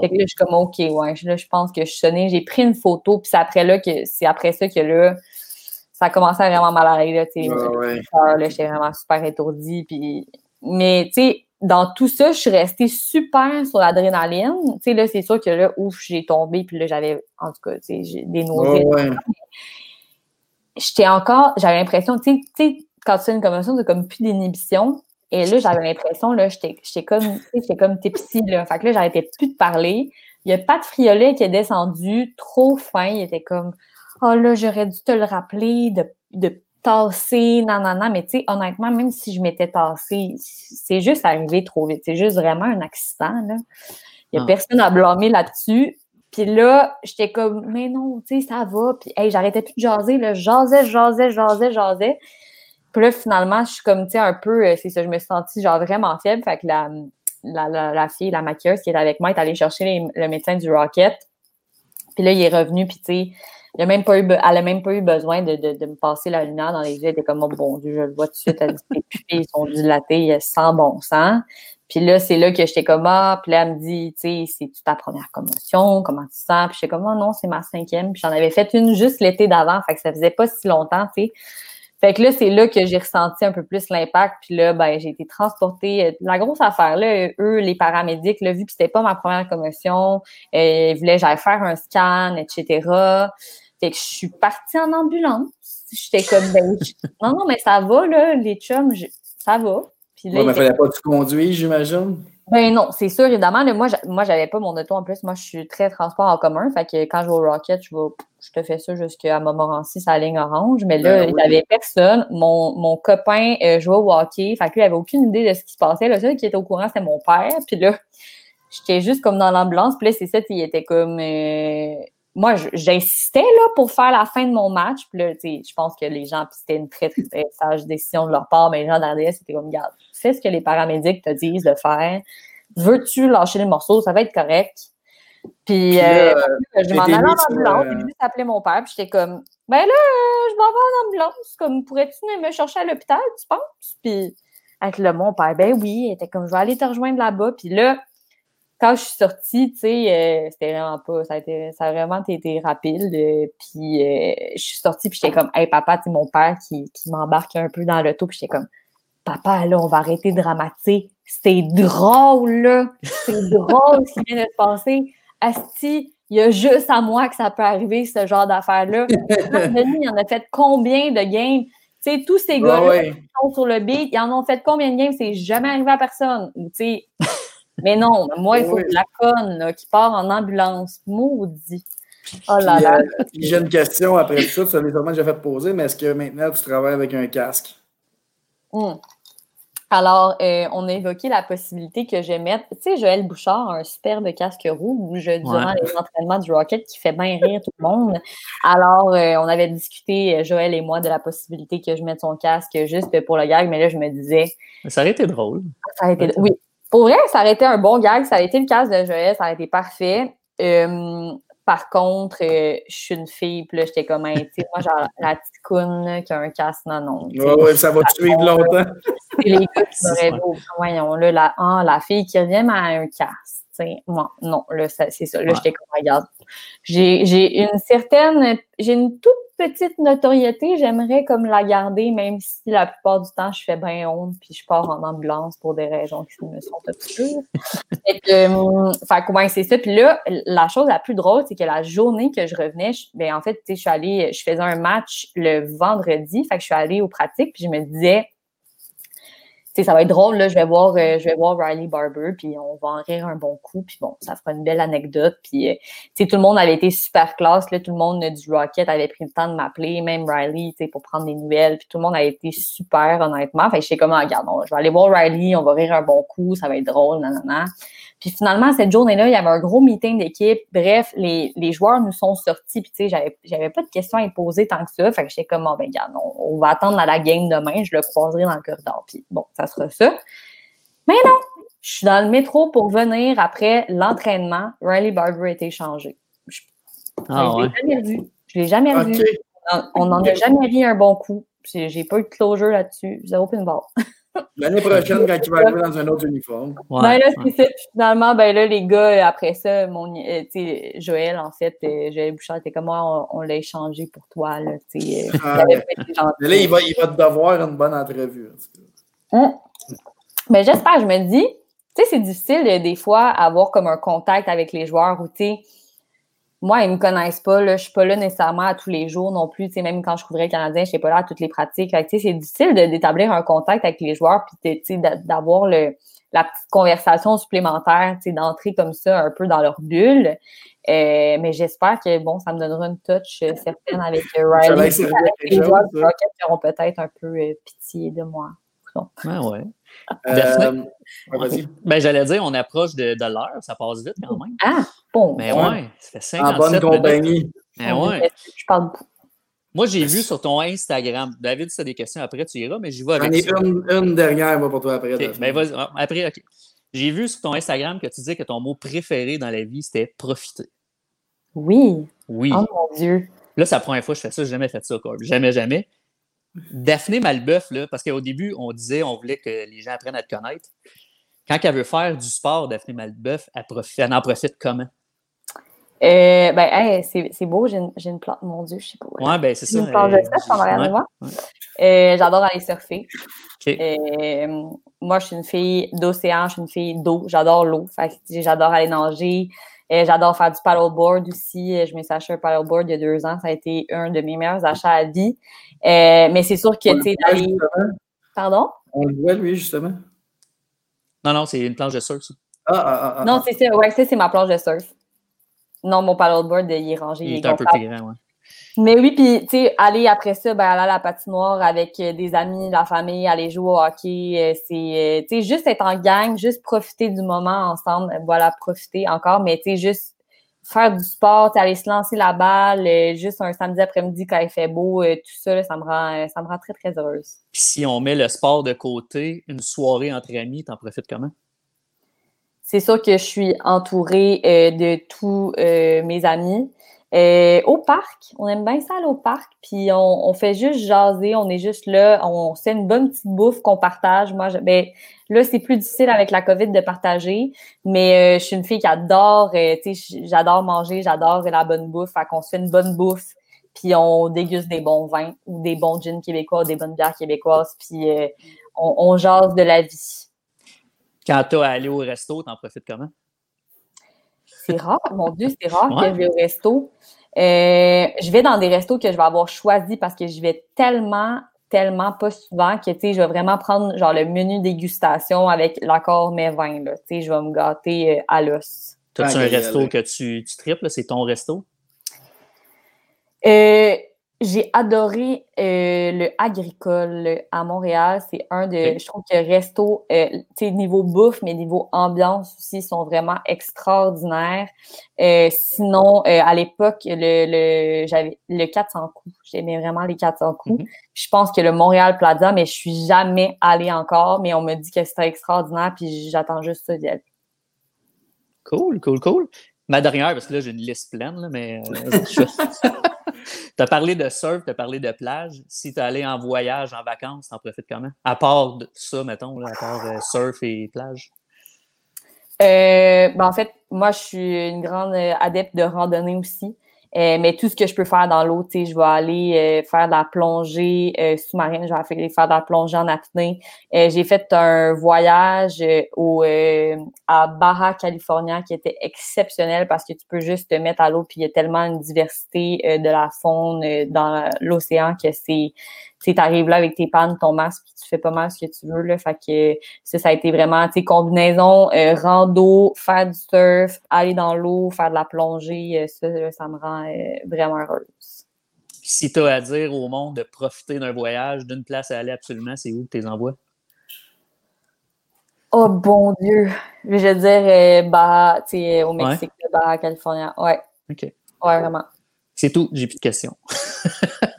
Fait que là, je suis comme, OK, ouais, là, je pense que je suis sonnée. J'ai pris une photo, puis c'est après là que, c'est après ça que là, ça a commencé à vraiment mal aller. Là, ouais. j'étais vraiment super étourdie. Puis... Mais tu sais, dans tout ça, je suis restée super sur l'adrénaline. Tu sais, là, c'est sûr que là, ouf, j'ai tombé, puis là, j'avais, en tout cas, tu sais, j'ai des nausées. J'étais encore, j'avais l'impression, tu sais, quand tu fais une commotion, c'est comme plus d'inhibition. Et là, j'avais l'impression, là, j'étais comme, j'étais comme tipsy, là. Fait que là, j'arrêtais plus de parler. Il y a pas de Friolet qui est descendu, trop fin. Il était comme, oh là, j'aurais dû te le rappeler, de, de tasser, nanana. Mais tu sais, honnêtement, même si je m'étais tassée, c'est juste arrivé trop vite. C'est juste vraiment un accident, là. Il n'y a ah. personne à blâmer là-dessus. Puis là, j'étais comme, mais non, tu sais, ça va. Puis, hey, j'arrêtais plus de jaser, là. Jasais, jasais, jasais, jasais. Puis là, finalement, je suis comme, tu sais, un peu, euh, c'est ça, je me suis sentie, genre, vraiment faible. Fait que la, la, la, fille, la maquilleuse qui était avec moi, est allée chercher le médecin du Rocket. Puis là, il est revenu, puis tu sais, il a même pas eu, elle n'a même pas eu besoin de, de, de, me passer la lumière dans les yeux. Elle était comme, oh bon Dieu, je le vois tout de suite. Elle dit, les (laughs) pupilles sont dilatées sans bon sens. Puis là, c'est là que j'étais comme, ah, puis là, elle me dit, tu sais, c'est ta première commotion, comment tu sens? Puis j'étais comme, oh non, c'est ma cinquième. Puis j'en avais fait une juste l'été d'avant, fait que ça faisait pas si longtemps, tu sais. Fait que là, c'est là que j'ai ressenti un peu plus l'impact. Puis là, ben, j'ai été transportée. La grosse affaire, là, eux, les paramédics, là, vu que c'était pas ma première commotion, euh, ils voulaient que j'aille faire un scan, etc. Fait que je suis partie en ambulance. J'étais comme, ben, (laughs) non, non, mais ça va, là, les chums, ça va. Puis là, ouais, mais fallait pas que tu conduis, j'imagine. Ben non, c'est sûr, évidemment. moi, moi, j'avais pas mon auto en plus. Moi, je suis très transport en commun. Fait que quand je vais au Rocket, je, vais, je te fais ça jusqu'à Montmorency, sa ligne orange. Mais là, ben il n'y avait personne. Mon, mon copain euh, jouait au hockey. Fait que lui, il avait aucune idée de ce qui se passait. Le seul qui était au courant, c'était mon père. Puis là, j'étais juste comme dans l'ambulance. Puis là, c'est ça, il était comme. Euh, moi, j'insistais là pour faire la fin de mon match. Puis là, je pense que les gens, puis c'était une très, très, très sage décision de leur part, mais les gens d'RDS, c'était comme, regarde, fais ce que les paramédics te disent de faire. Veux-tu lâcher le morceau? Ça va être correct. Puis, euh, euh, je m'en allais en ambulance, j'ai juste appelé mon père, puis j'étais comme, ben là, je m'en vais en ambulance, comme, pourrais-tu me chercher à l'hôpital, tu penses? Puis, avec le mon père, ben oui, il était comme, je vais aller te rejoindre là-bas, puis là, quand je suis sortie, tu sais, euh, c'était vraiment pas, ça a, été, ça a vraiment été rapide, euh, puis euh, je suis sortie, puis j'étais comme, hey papa, tu sais, mon père qui, qui m'embarque un peu dans l'auto, puis j'étais comme, papa, là, on va arrêter de dramatiser. C'est drôle, là. C'est (laughs) drôle ce qui vient de se passer. Asti, il y a juste à moi que ça peut arriver, ce genre d'affaires-là. Il en a fait combien de games? Tu sais, tous ces gars-là ouais. qui sont sur le beat, ils en ont fait combien de games? C'est jamais arrivé à personne. Ou, tu sais, mais non, moi, il faut que la conne là, qui part en ambulance. Maudit. Oh là Puis, là. euh, j'ai une question après tout ça, tu sûrement déjà fait poser, mais est-ce que maintenant tu travailles avec un casque? Hmm. Alors, euh, on a évoqué la possibilité que je mette, tu sais, Joël Bouchard a un superbe casque rouge durant les entraînements du Rocket qui fait bien rire tout le monde. Alors, euh, on avait discuté, Joël et moi, de la possibilité que je mette son casque juste pour le gag, mais là, je me disais, Ça aurait été drôle. ça aurait été, oui. Pour vrai, ça aurait été un bon gag, ça aurait été le casque de Joël, ça aurait été parfait. Euh, par contre, euh, je suis une fille, puis là, j'étais comme, Hey, tu sais, moi, genre, la petite coune là, qui a un casque, non, non. Ouais, ouais, ça va te suivre longtemps. Et les gars qui (laughs) C'est m'auraient dit, oh, voyons, là, la, ah, la fille qui revient mais à un sais. Moi, non, là, ça- c'est ça. Là, Ouais. j'étais comme, regarde, j'ai j'ai une certaine, j'ai une toute petite notoriété, j'aimerais comme la garder, même si la plupart du temps, je fais bien honte, puis je pars en ambulance pour des raisons qui me sont obscures. (laughs) fait que, euh, c'est ça. Puis là, la chose la plus drôle, c'est que la journée que je revenais, je- ben, en fait, tu sais, je suis allée, je faisais un match le vendredi, fait que je suis allée aux pratiques, puis je me disais, tu sais, ça va être drôle, là, je vais voir, euh, je vais voir Riley Barber, puis on va en rire un bon coup, puis bon, ça fera une belle anecdote, puis, euh, sais, tout le monde avait été super classe, là, tout le monde euh, du Rocket avait pris le temps de m'appeler, même Riley, sais, pour prendre des nouvelles, puis tout le monde a été super, honnêtement, fait que j'étais comme, ah, regarde, je vais aller voir Riley, on va rire un bon coup, ça va être drôle, nanana. Puis finalement, cette journée-là, il y avait un gros meeting d'équipe. Bref, les, les joueurs nous sont sortis. Puis tu sais, j'avais, j'avais pas de questions à y poser tant que ça. Fait que j'étais comme, bon, ben, regarde, on, on va attendre à la game demain. Je le croiserai dans le corridor. Puis bon, ça sera ça. Mais non! Je suis dans le métro pour venir après l'entraînement. Riley Barber a été changé. Je, Ah je ouais. l'ai jamais vu. Je l'ai jamais vu. On- n'en a jamais ri un bon coup. J'ai, j'ai pas eu de closure là-dessus. Zéro pinball. (laughs) L'année prochaine, quand tu vas arriver dans un autre uniforme. Ouais, ben là, ouais. ça. Finalement, ben là, les gars, euh, après ça, mon, euh, tu sais, Joël, en fait, euh, Joël Bouchard était comme moi, on, on l'a échangé pour toi, là, tu sais. Ah, il. Mais là, il va, il va te devoir une bonne entrevue. en tout cas. Hum. Mais j'espère, je me dis, tu sais, c'est difficile des fois avoir comme un contact avec les joueurs où, tu sais, moi, ils me connaissent pas, là, je suis pas là nécessairement à tous les jours non plus, tu sais, même quand je couvrais le Canadien, je suis pas là à toutes les pratiques. C'est difficile d'établir un contact avec les joueurs puis, d'avoir le, la petite conversation supplémentaire, tu sais, d'entrer comme ça un peu dans leur bulle. Euh, mais j'espère que, bon, ça me donnera une touch euh, certaine avec euh, (laughs) Riley, les joueurs du ça. Rocket qui auront peut-être un peu euh, pitié de moi. Ouais, ouais. Euh, ouais. Ben, j'allais dire, on approche de, de l'heure, ça passe vite quand même. Ah, bon. Mais Ouais. ouais, ça fait 57 En bonne compagnie. Ben ouais. Je parle beaucoup. Moi, j'ai vu sur ton Instagram, David, si tu as des questions après, tu iras, mais j'y vais J'en avec ai ça. une, une dernière moi, pour toi après. Ok, Daphné. ben vas-y. Ah, Après, OK. J'ai vu sur ton Instagram que tu disais que ton mot préféré dans la vie, c'était profiter. Oui. Oui. Oh mon Dieu. Là, c'est la première fois que je fais ça. J'ai jamais fait ça, quoi. Jamais, jamais. Daphné Malbeuf, là, parce qu'au début, on disait, on voulait que les gens apprennent à te connaître. Quand elle veut faire du sport, Daphné Malbeuf, elle, en profite comment? Euh, ben, hey, c'est beau, j'ai une, plante. Mon Dieu, je sais pas. Ouais, ben c'est J'ai ça. une plante de euh, surf en arrière de ouais, moi. ouais. Euh, J'adore aller surfer. Euh, moi, je suis une fille d'océan, je suis une fille d'eau. J'adore l'eau. J'adore aller nager. Euh, J'adore faire du paddleboard aussi. Euh, Je me suis acheté un paddleboard il y a deux ans. Ça a été un de mes meilleurs achats à vie. Euh, mais c'est sûr que, tu sais, d'aller. Pardon? On le voit, lui, justement. Non, non, c'est une planche de surf, ça. Ah, ah, ah, ah. Non, c'est ça. Ouais, ça, c'est ma planche de surf. Non, mon paddleboard, il est rangé. Il il est un peu plus grand, ouais. Mais oui, puis, tu sais, aller après ça, ben, aller à la patinoire avec euh, des amis, la famille, aller jouer au hockey, euh, c'est, euh, tu sais, juste être en gang, juste profiter du moment ensemble, voilà, profiter encore, mais tu sais, juste faire du sport, aller se lancer la balle, juste un samedi après-midi quand il fait beau, tout ça, là, ça me rend, ça me rend très, très heureuse. Puis si on met le sport de côté, une soirée entre amis, t'en profites comment? c'est sûr que je suis entourée de tous mes amis. Au parc, on aime bien ça aller au parc, puis on, fait juste jaser, on est juste là, on fait une bonne petite bouffe qu'on partage. Moi, ben, là, c'est plus difficile avec la COVID de partager, mais je suis une fille qui adore, tu sais, j'adore manger, j'adore la bonne bouffe, fait qu'on se fait une bonne bouffe puis on déguste des bons vins ou des bons gins québécois, des bonnes bières québécoises, puis euh, on, jase de la vie. Quand tu as allé au resto, t'en profites comment? C'est rare, mon Dieu, c'est rare que je vais au resto. Euh, je vais dans des restos que je vais avoir choisi parce que je vais tellement, tellement pas souvent que, tu sais, je vais vraiment prendre, genre, le menu dégustation avec l'accord mes vins, Tu sais, je vais me gâter euh, à l'os. T'as-tu un resto que tu, tu triples, c'est ton resto? Euh, j'ai adoré euh, le agricole à Montréal. C'est un de, je trouve que resto, euh, tu sais, niveau bouffe, mais niveau ambiance aussi, sont vraiment extraordinaires. sinon, à l'époque, le, le j'avais le 400 coups. J'aimais vraiment les 400 coups. Mm-hmm. Je pense que le Montréal Plaza, mais je suis jamais allée encore, mais on me dit que c'était extraordinaire, puis j'attends juste ça d'y aller. Cool, cool, cool. Ma dernière, parce que là, j'ai une liste pleine, là, mais (laughs) tu as parlé de surf, tu as parlé de plage. Si tu es allé en voyage, en vacances, tu en profites comment? À part ça, mettons, à part euh, surf et plage. Euh, ben en fait, moi, je suis une grande euh, adepte de randonnée aussi. Euh, mais tout ce que je peux faire dans l'eau, je vais aller euh, faire de la plongée euh, sous-marine, je vais faire, faire de la plongée en apnée. j'ai fait un voyage au, à Baja California qui était exceptionnel parce que tu peux juste te mettre à l'eau puis il y a tellement une diversité de la faune dans l'océan que c'est tu arrives là avec tes pannes, ton masque, puis tu fais pas mal ce que tu veux. Là, fait que ça, ça a été vraiment, tu combinaison, euh, rando, faire du surf, aller dans l'eau, faire de la plongée, euh, ça, ça me rend euh, vraiment heureuse. Si tu as à dire au monde de profiter d'un voyage, d'une place à aller absolument, c'est où que tu les envoies? Oh bon Dieu! Je vais dire bah, au Mexique, ouais. Baja California. Ouais. OK. Ouais, vraiment. C'est tout, j'ai plus de questions. (laughs)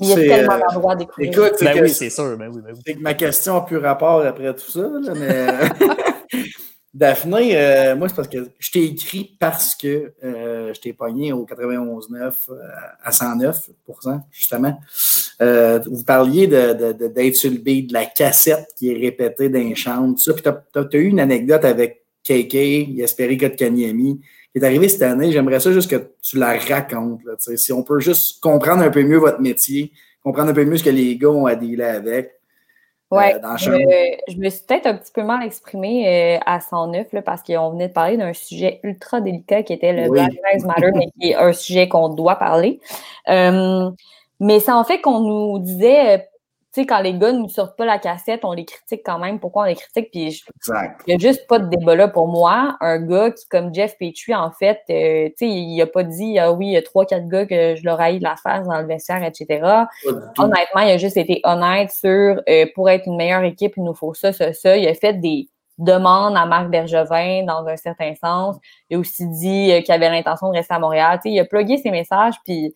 il y a tellement euh, d'endroits à découvrir. Écoute, ben oui, c'est sûr. Ben oui, ben oui. ma question n'a plus rapport après tout ça, mais. (laughs) Daphné, euh, moi, c'est parce que je t'ai écrit parce que euh, je t'ai pogné au 91,9 à 109% justement. vous parliez de, de, de Dave Sulby, de la cassette qui est répétée d'un chant, tout ça. Puis tu as, eu une anecdote avec KK, Yasperi Kotkaniemi, qui est arrivé cette année. J'aimerais ça juste que tu la racontes. Là, si on peut juste comprendre un peu mieux votre métier, comprendre un peu mieux ce que les gars ont à dealer avec. Euh, oui, je, me suis peut-être un petit peu mal exprimée euh, à 109 là, parce qu'on venait de parler d'un sujet ultra délicat qui était le Black Lives Matter, mais qui est un sujet qu'on doit parler. Euh, mais c'est en fait qu'on nous disait sais, quand les gars ne sortent pas la cassette, on les critique quand même. Pourquoi on les critique? Puis il n'y a juste pas de débat là pour moi. Un gars qui, comme Jeff Petrie, en fait, euh, tu sais, il n'a pas dit, ah oui, il y a trois, quatre gars que je leur ai de la faire dans le vestiaire, etc. Honnêtement, il a juste été honnête sur, euh, pour être une meilleure équipe, il nous faut ça, ça, ça. Il a fait des demandes à Marc Bergevin dans un certain sens. Il a aussi dit euh, qu'il avait l'intention de rester à Montréal. Tu sais, il a plugué ses messages, puis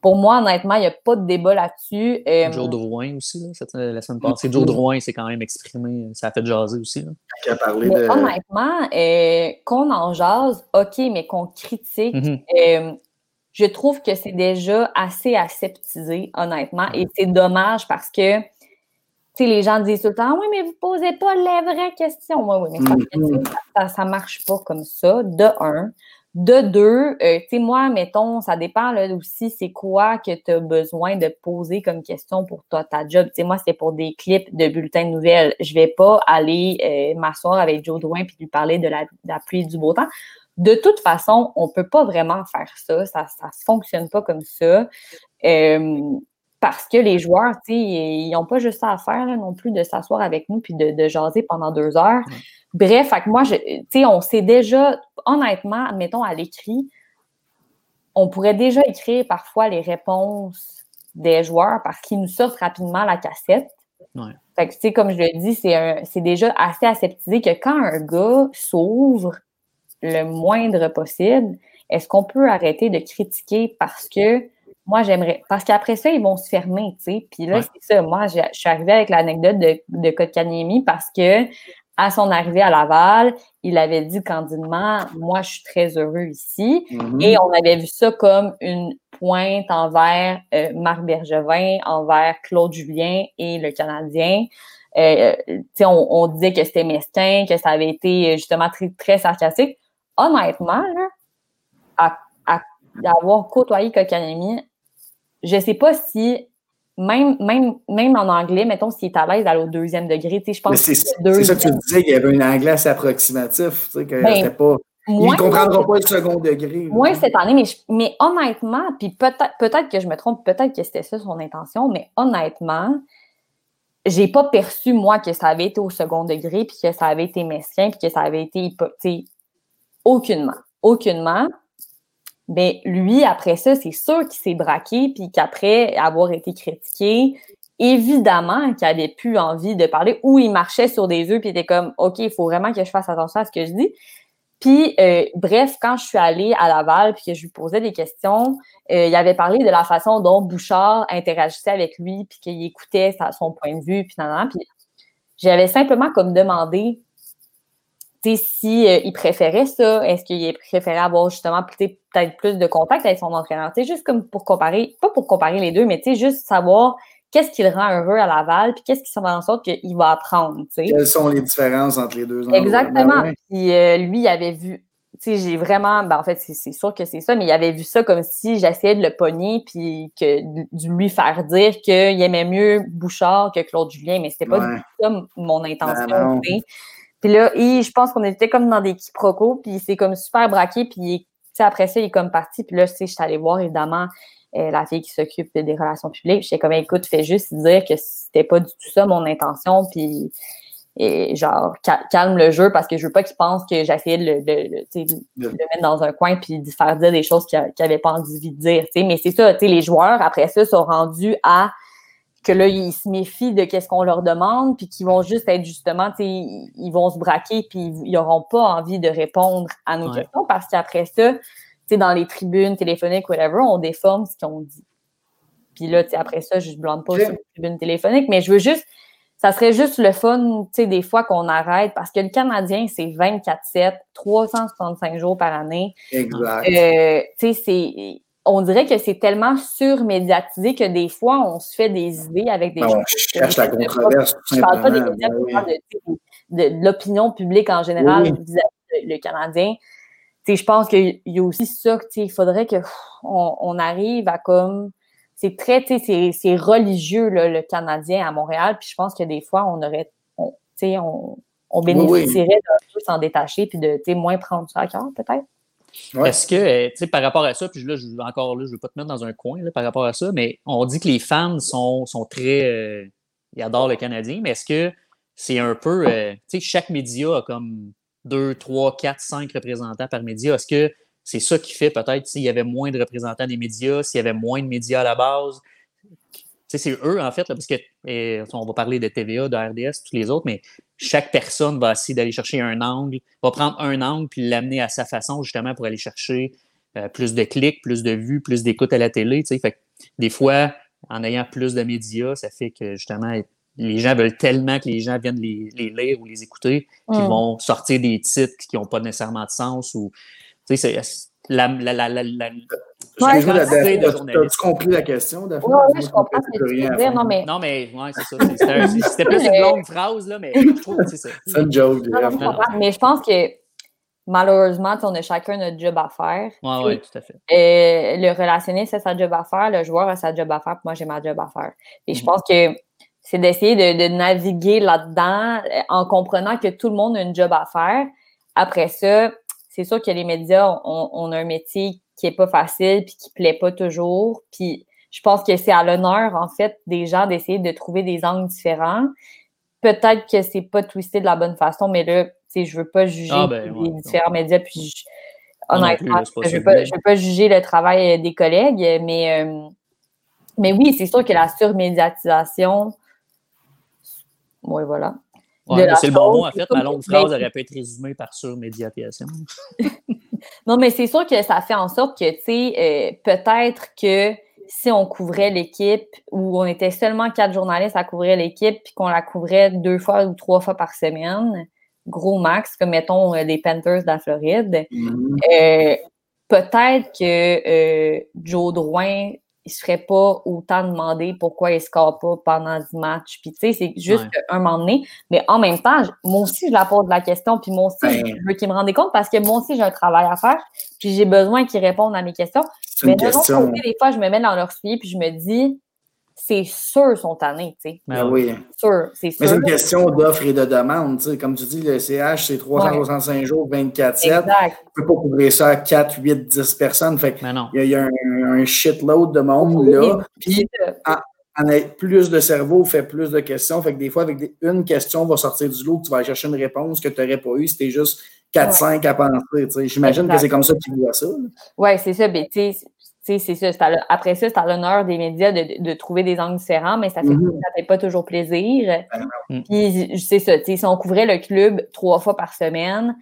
pour moi, honnêtement, il n'y a pas de débat là-dessus. Euh, Joe Drouin aussi, là, la semaine passée. Joe Drouin s'est quand même exprimé, ça a fait jaser aussi. Là. parlé de... Honnêtement, euh, qu'on en jase, OK, mais qu'on critique, mm-hmm. euh, je trouve que c'est déjà assez aseptisé, honnêtement. Et c'est dommage parce que les gens disent tout le temps Oui, mais vous ne posez pas les vraies questions. Oui, oui, mais mm-hmm. ça ne marche pas comme ça, de un. De deux, euh, tu sais, moi, mettons, ça dépend là, aussi, c'est quoi que tu as besoin de poser comme question pour toi, ta job. Tu sais, moi, c'est pour des clips de bulletins de nouvelles. Je vais pas aller euh, m'asseoir avec Joe Drouin puis lui parler de la, pluie et du beau temps. De toute façon, on peut pas vraiment faire ça. Ça ne fonctionne pas comme ça. Euh, parce que les joueurs, tu sais, ils n'ont pas juste ça à faire non plus de s'asseoir avec nous puis de, jaser pendant deux heures. Bref, fait que moi, tu sais, on sait déjà, honnêtement, admettons à l'écrit, on pourrait déjà écrire parfois les réponses des joueurs parce qu'ils nous sortent rapidement la cassette. Fait que, tu sais, comme je le dis, c'est déjà assez aseptisé que quand un gars s'ouvre le moindre possible, est-ce qu'on peut arrêter de critiquer parce que moi, j'aimerais. Parce qu'après ça, ils vont se fermer, tu sais. Puis là, c'est ça. Moi, je suis arrivée avec l'anecdote de, de Kotkaniemi parce que à son arrivée à Laval, il avait dit candidement Moi, je suis très heureux ici. Mhm. Et on avait vu ça comme une pointe envers euh, Marc Bergevin, envers Claude Julien et le Canadien. Euh, tu sais, on, on disait que c'était mesquin, que ça avait été euh, justement très, très sarcastique. Honnêtement, là, à, à, avoir côtoyé Kokanemi, je sais pas si même, même, même en anglais, mettons, s'il est à l'aise d'aller au deuxième degré, tu sais, je pense Mais que c'est c'est ça que tu disais, qu'il y avait un anglais assez approximatif, tu sais, que Ben, pas... Il ne comprendra pas le second degré. Moins cette année, mais, je- mais honnêtement, puis peut-être peut-être que je me trompe, peut-être que c'était ça son intention, mais honnêtement, j'ai pas perçu, moi, que ça avait été au second degré, puis que ça avait été mesquin, puis que ça avait été tu sais, aucunement. Aucunement. Mais lui, après ça, c'est sûr qu'il s'est braqué, puis qu'après avoir été critiqué, évidemment qu'il avait plus envie de parler, ou il marchait sur des œufs, puis il était comme, OK, il faut vraiment que je fasse attention à ce que je dis. Puis, euh, bref, quand je suis allée à Laval, puis que je lui posais des questions, euh, il avait parlé de la façon dont Bouchard interagissait avec lui, puis qu'il écoutait son point de vue, puis nan, nan. Puis j'avais simplement comme demandé, tu sais, si euh, il préférait ça, est-ce qu'il préférait avoir justement peut-être plus de contact avec son entraîneur, tu sais, juste comme pour comparer, pas pour comparer les deux, mais tu sais, juste savoir qu'est-ce qui le rend heureux à Laval, puis qu'est-ce qui fait en sorte qu'il va apprendre, tu sais. Quelles sont les différences entre les deux? Exactement. Ben. Puis euh, lui, il avait vu, tu sais, j'ai vraiment, ben en fait, c'est sûr que c'est ça, mais il avait vu ça comme si j'essayais de le pogner, puis que de lui faire dire qu'il aimait mieux Bouchard que Claude Julien, mais c'était pas Ouais. du tout ça mon intention, Ben tu sais. Puis là, et je pense qu'on était comme dans des quiproquos, puis c'est comme super braqué, puis il après ça, il est comme parti, puis là, je suis allée voir, évidemment, euh, la fille qui s'occupe des relations publiques. J'étais comme, écoute, fais juste dire que c'était pas du tout ça mon intention, puis et genre ca- calme le jeu parce que je veux pas qu'il pense que j'essayais de le, de- de- de- le mettre dans un coin puis de faire dire des choses qu'il n'avait pas envie de dire. tu sais. Mais c'est ça, les joueurs, après ça, sont rendus à que là, ils se méfient de qu'est-ce qu'on leur demande, puis qu'ils vont juste être justement, tu sais, ils vont se braquer, puis ils n'auront pas envie de répondre à nos Ouais. questions parce qu'après ça, tu sais, dans les tribunes téléphoniques, whatever, on déforme ce qu'on dit. Puis là, tu sais, après ça, je ne blâme pas sur les tribunes téléphoniques, mais je veux juste, ça serait juste le fun, tu sais, des fois qu'on arrête, parce que le Canadien, c'est 24-7, 365 jours par année. Exact. Euh, tu sais, c'est. On dirait que c'est tellement surmédiatisé que des fois, on se fait des idées avec des Ben, on que cherche la controverse, tout Je parle pas des médias, Ben je parle de, sais, de- de l'opinion publique en général Oui. vis-à-vis du Canadien. Tu sais, je pense qu'il y a aussi ça, tu sais, il faudrait pff, on, arrive à comme. C'est très, tu sais, c'est- religieux, là, le Canadien à Montréal. Puis je pense que des fois, on aurait. on- Tu sais, on, on Oui, oui. bénéficierait d'un peu s'en détacher puis de, tu sais, moins prendre ça à cœur, peut-être. Est-ce que, euh, tu sais, par rapport à ça, puis là, je, encore là, je ne veux pas te mettre dans un coin là, par rapport à ça, mais on dit que les fans sont, sont très. euh, ils adorent le Canadien, mais est-ce que c'est un peu. euh, tu sais, chaque média a comme deux, trois, quatre, cinq représentants par média. Est-ce que c'est ça qui fait peut-être s'il y avait moins de représentants des médias, s'il y avait moins de médias à la base? C'est eux, en fait, parce que on va parler de TVA, de RDS, tous les autres, mais chaque personne va essayer d'aller chercher un angle, va prendre un angle puis l'amener à sa façon, justement, pour aller chercher euh, plus de clics, plus de vues, plus d'écoute à la télé. tu sais. Fait que des fois, en ayant plus de médias, ça fait que, justement, les gens veulent tellement que les gens viennent les, les lire ou les écouter qu'ils Mm. vont sortir des titres qui n'ont pas nécessairement de sens ou la, la, la- Excuse-moi, la. T'as-tu compris la question, Daphné? Oui, oui, je comprends ce que tu veux dire. Non, mais Non, mais ouais, c'est ça. C'était plus une (laughs) longue phrase, là, mais je trouve que c'est ça. C'est une joke. Mais je pense que malheureusement, tu on a chacun notre job à faire. Ouais, ouais, tout à fait. Euh, le relationniste a sa job à faire, le joueur a sa job à faire, puis moi j'ai ma job à faire. Et je Mhm. pense que c'est d'essayer de, de naviguer là-dedans euh, en comprenant que tout le monde a une job à faire. Après ça, c'est sûr que les médias, on, on a un métier qui est pas facile puis qui plaît pas toujours. Puis je pense que c'est à l'honneur, en fait, des gens d'essayer de trouver des angles différents. Peut-être que c'est pas twisté de la bonne façon, mais là, tu je veux pas juger Ah, ben, les ouais, différents médias. Puis je- non honnêtement, plus, je veux pas, je veux pas juger le travail euh, des collègues, mais, euh, mais oui, c'est sûr que la surmédiatisation, oui, voilà. Ouais, c'est le bon mot, en fait. Ma longue phrase aurait pu être résumée par surmédiatisation. (laughs) Non, mais c'est sûr que ça fait en sorte que, tu sais, euh, peut-être que si on couvrait l'équipe ou on était seulement quatre journalistes à couvrir l'équipe puis qu'on la couvrait deux fois ou trois fois par semaine, gros max, comme mettons les Panthers de la Floride, Mhm. peut-être que Joe Drouin il se ferait pas autant demander pourquoi il score pas pendant 10 matchs. Puis, tu sais, c'est juste Ouais. un moment donné. Mais en même temps, moi aussi, je la pose la question. Puis, moi aussi, Ben. je veux qu'il me rende compte parce que moi aussi, j'ai un travail à faire. Puis, j'ai besoin qu'ils répondent à mes questions. Mais de l'autre côté, des fois, je me mets dans leur soulier. Puis, je me dis, c'est sûr, sont tannés. Tu sais. Ben Ben oui. oui. Sûr, c'est Mais c'est une question d'offre et de demande. tu sais. Comme tu dis, le CH, c'est 365 jours, 24-7. Exact. Tu ne peux pas couvrir ça à 4, 8, 10 personnes. Fait Mais non. il y y a un, un shitload de monde là. Puis, en plus de cerveau fait plus de questions. Fait que des fois, avec des- une question va sortir du lot, tu vas aller chercher une réponse que tu n'aurais pas eue. C'était juste 4-5 à penser. tu sais. J'imagine que c'est comme ça qu'ils voient ça. là. Oui, c'est ça. Ben, c'est ça. après ça, c'est à l'honneur des médias de, de trouver des angles différents, mais ça fait, Mhm. ça fait pas toujours plaisir. non. Puis, c'est ça. Si on couvrait le club trois fois par semaine,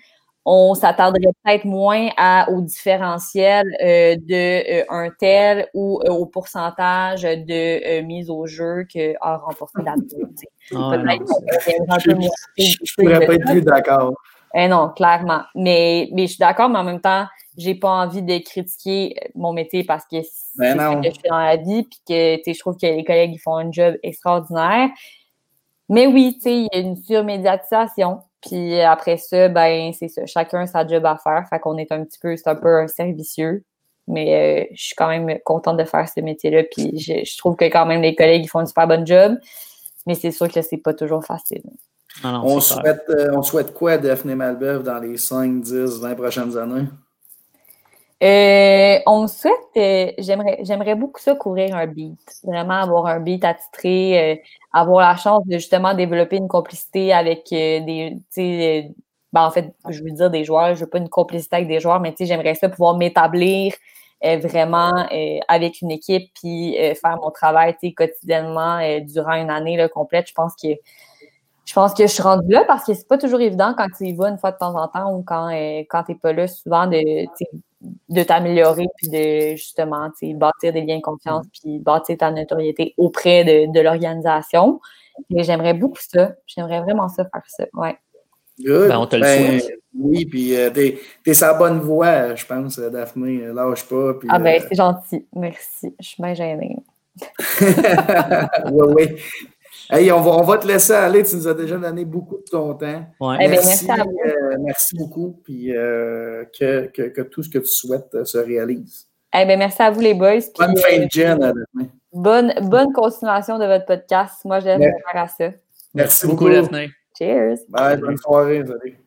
on s'attarderait peut-être moins à, au différentiel euh, de euh, un tel ou euh, au pourcentage de euh, mise au jeu que a remporté la. (laughs) Ah. Je ne pourrais pas être plus d'accord. Eh non, clairement. Mais, mais je suis d'accord, mais en même temps, j'ai pas envie de critiquer mon métier parce que c'est Ben non. que je fais dans la vie, puis que tu sais, je trouve que les collègues ils font un job extraordinaire. Mais oui, tu sais, il y a une surmédiatisation. Puis après ça, ben c'est ça. Chacun sa job à faire. Fait qu'on est un petit peu, c'est un peu un servicieux. Mais euh, je suis quand même contente de faire ce métier-là. Puis je, je trouve que quand même les collègues ils font un super bon job. Mais c'est sûr que c'est pas toujours facile. Ah non, On souhaite, euh, on souhaite quoi à Daphné Malbeuf dans les 5, 10, 20 prochaines années? Euh, on souhaite, euh, j'aimerais, j'aimerais beaucoup ça couvrir un beat, vraiment avoir un beat attitré, euh, avoir la chance de justement développer une complicité avec euh, des, euh, ben, en fait, je veux dire des joueurs, je veux pas une complicité avec des joueurs, mais j'aimerais ça pouvoir m'établir euh, vraiment avec une équipe puis faire mon travail, quotidiennement durant une année là, complète. Je pense que je pense que je suis rendue là parce que c'est pas toujours évident quand tu y vas une fois de temps en temps ou quand, euh, quand tu n'es pas là, souvent de, de t'améliorer puis de justement bâtir des liens de confiance puis bâtir ta notoriété auprès de, de l'organisation. Et j'aimerais beaucoup ça. J'aimerais vraiment ça faire ça. Ouais. Good. Ben, on te le Ben, souhaite. Oui, puis euh, t'es, t'es sa bonne voie, je pense, euh, Daphné. Lâche pas. Puis, Ah ben euh, c'est gentil. Merci. Je suis bien gênée. (laughs) oui, oui. Hey, on va, on va te laisser aller. Tu nous as déjà donné beaucoup de ton temps. Ouais. Eh ben, merci, merci à vous. euh, merci beaucoup. Puis euh, que, que, que tout ce que tu souhaites euh, se réalise. Eh ben, merci à vous les boys. puis, Bonne fin de Daphné. bonne, bonne continuation de votre podcast. Moi, j'aime Merci. faire à ça. Merci beaucoup, beaucoup. Daphné. Cheers. Bye, bonne soirée. Salut.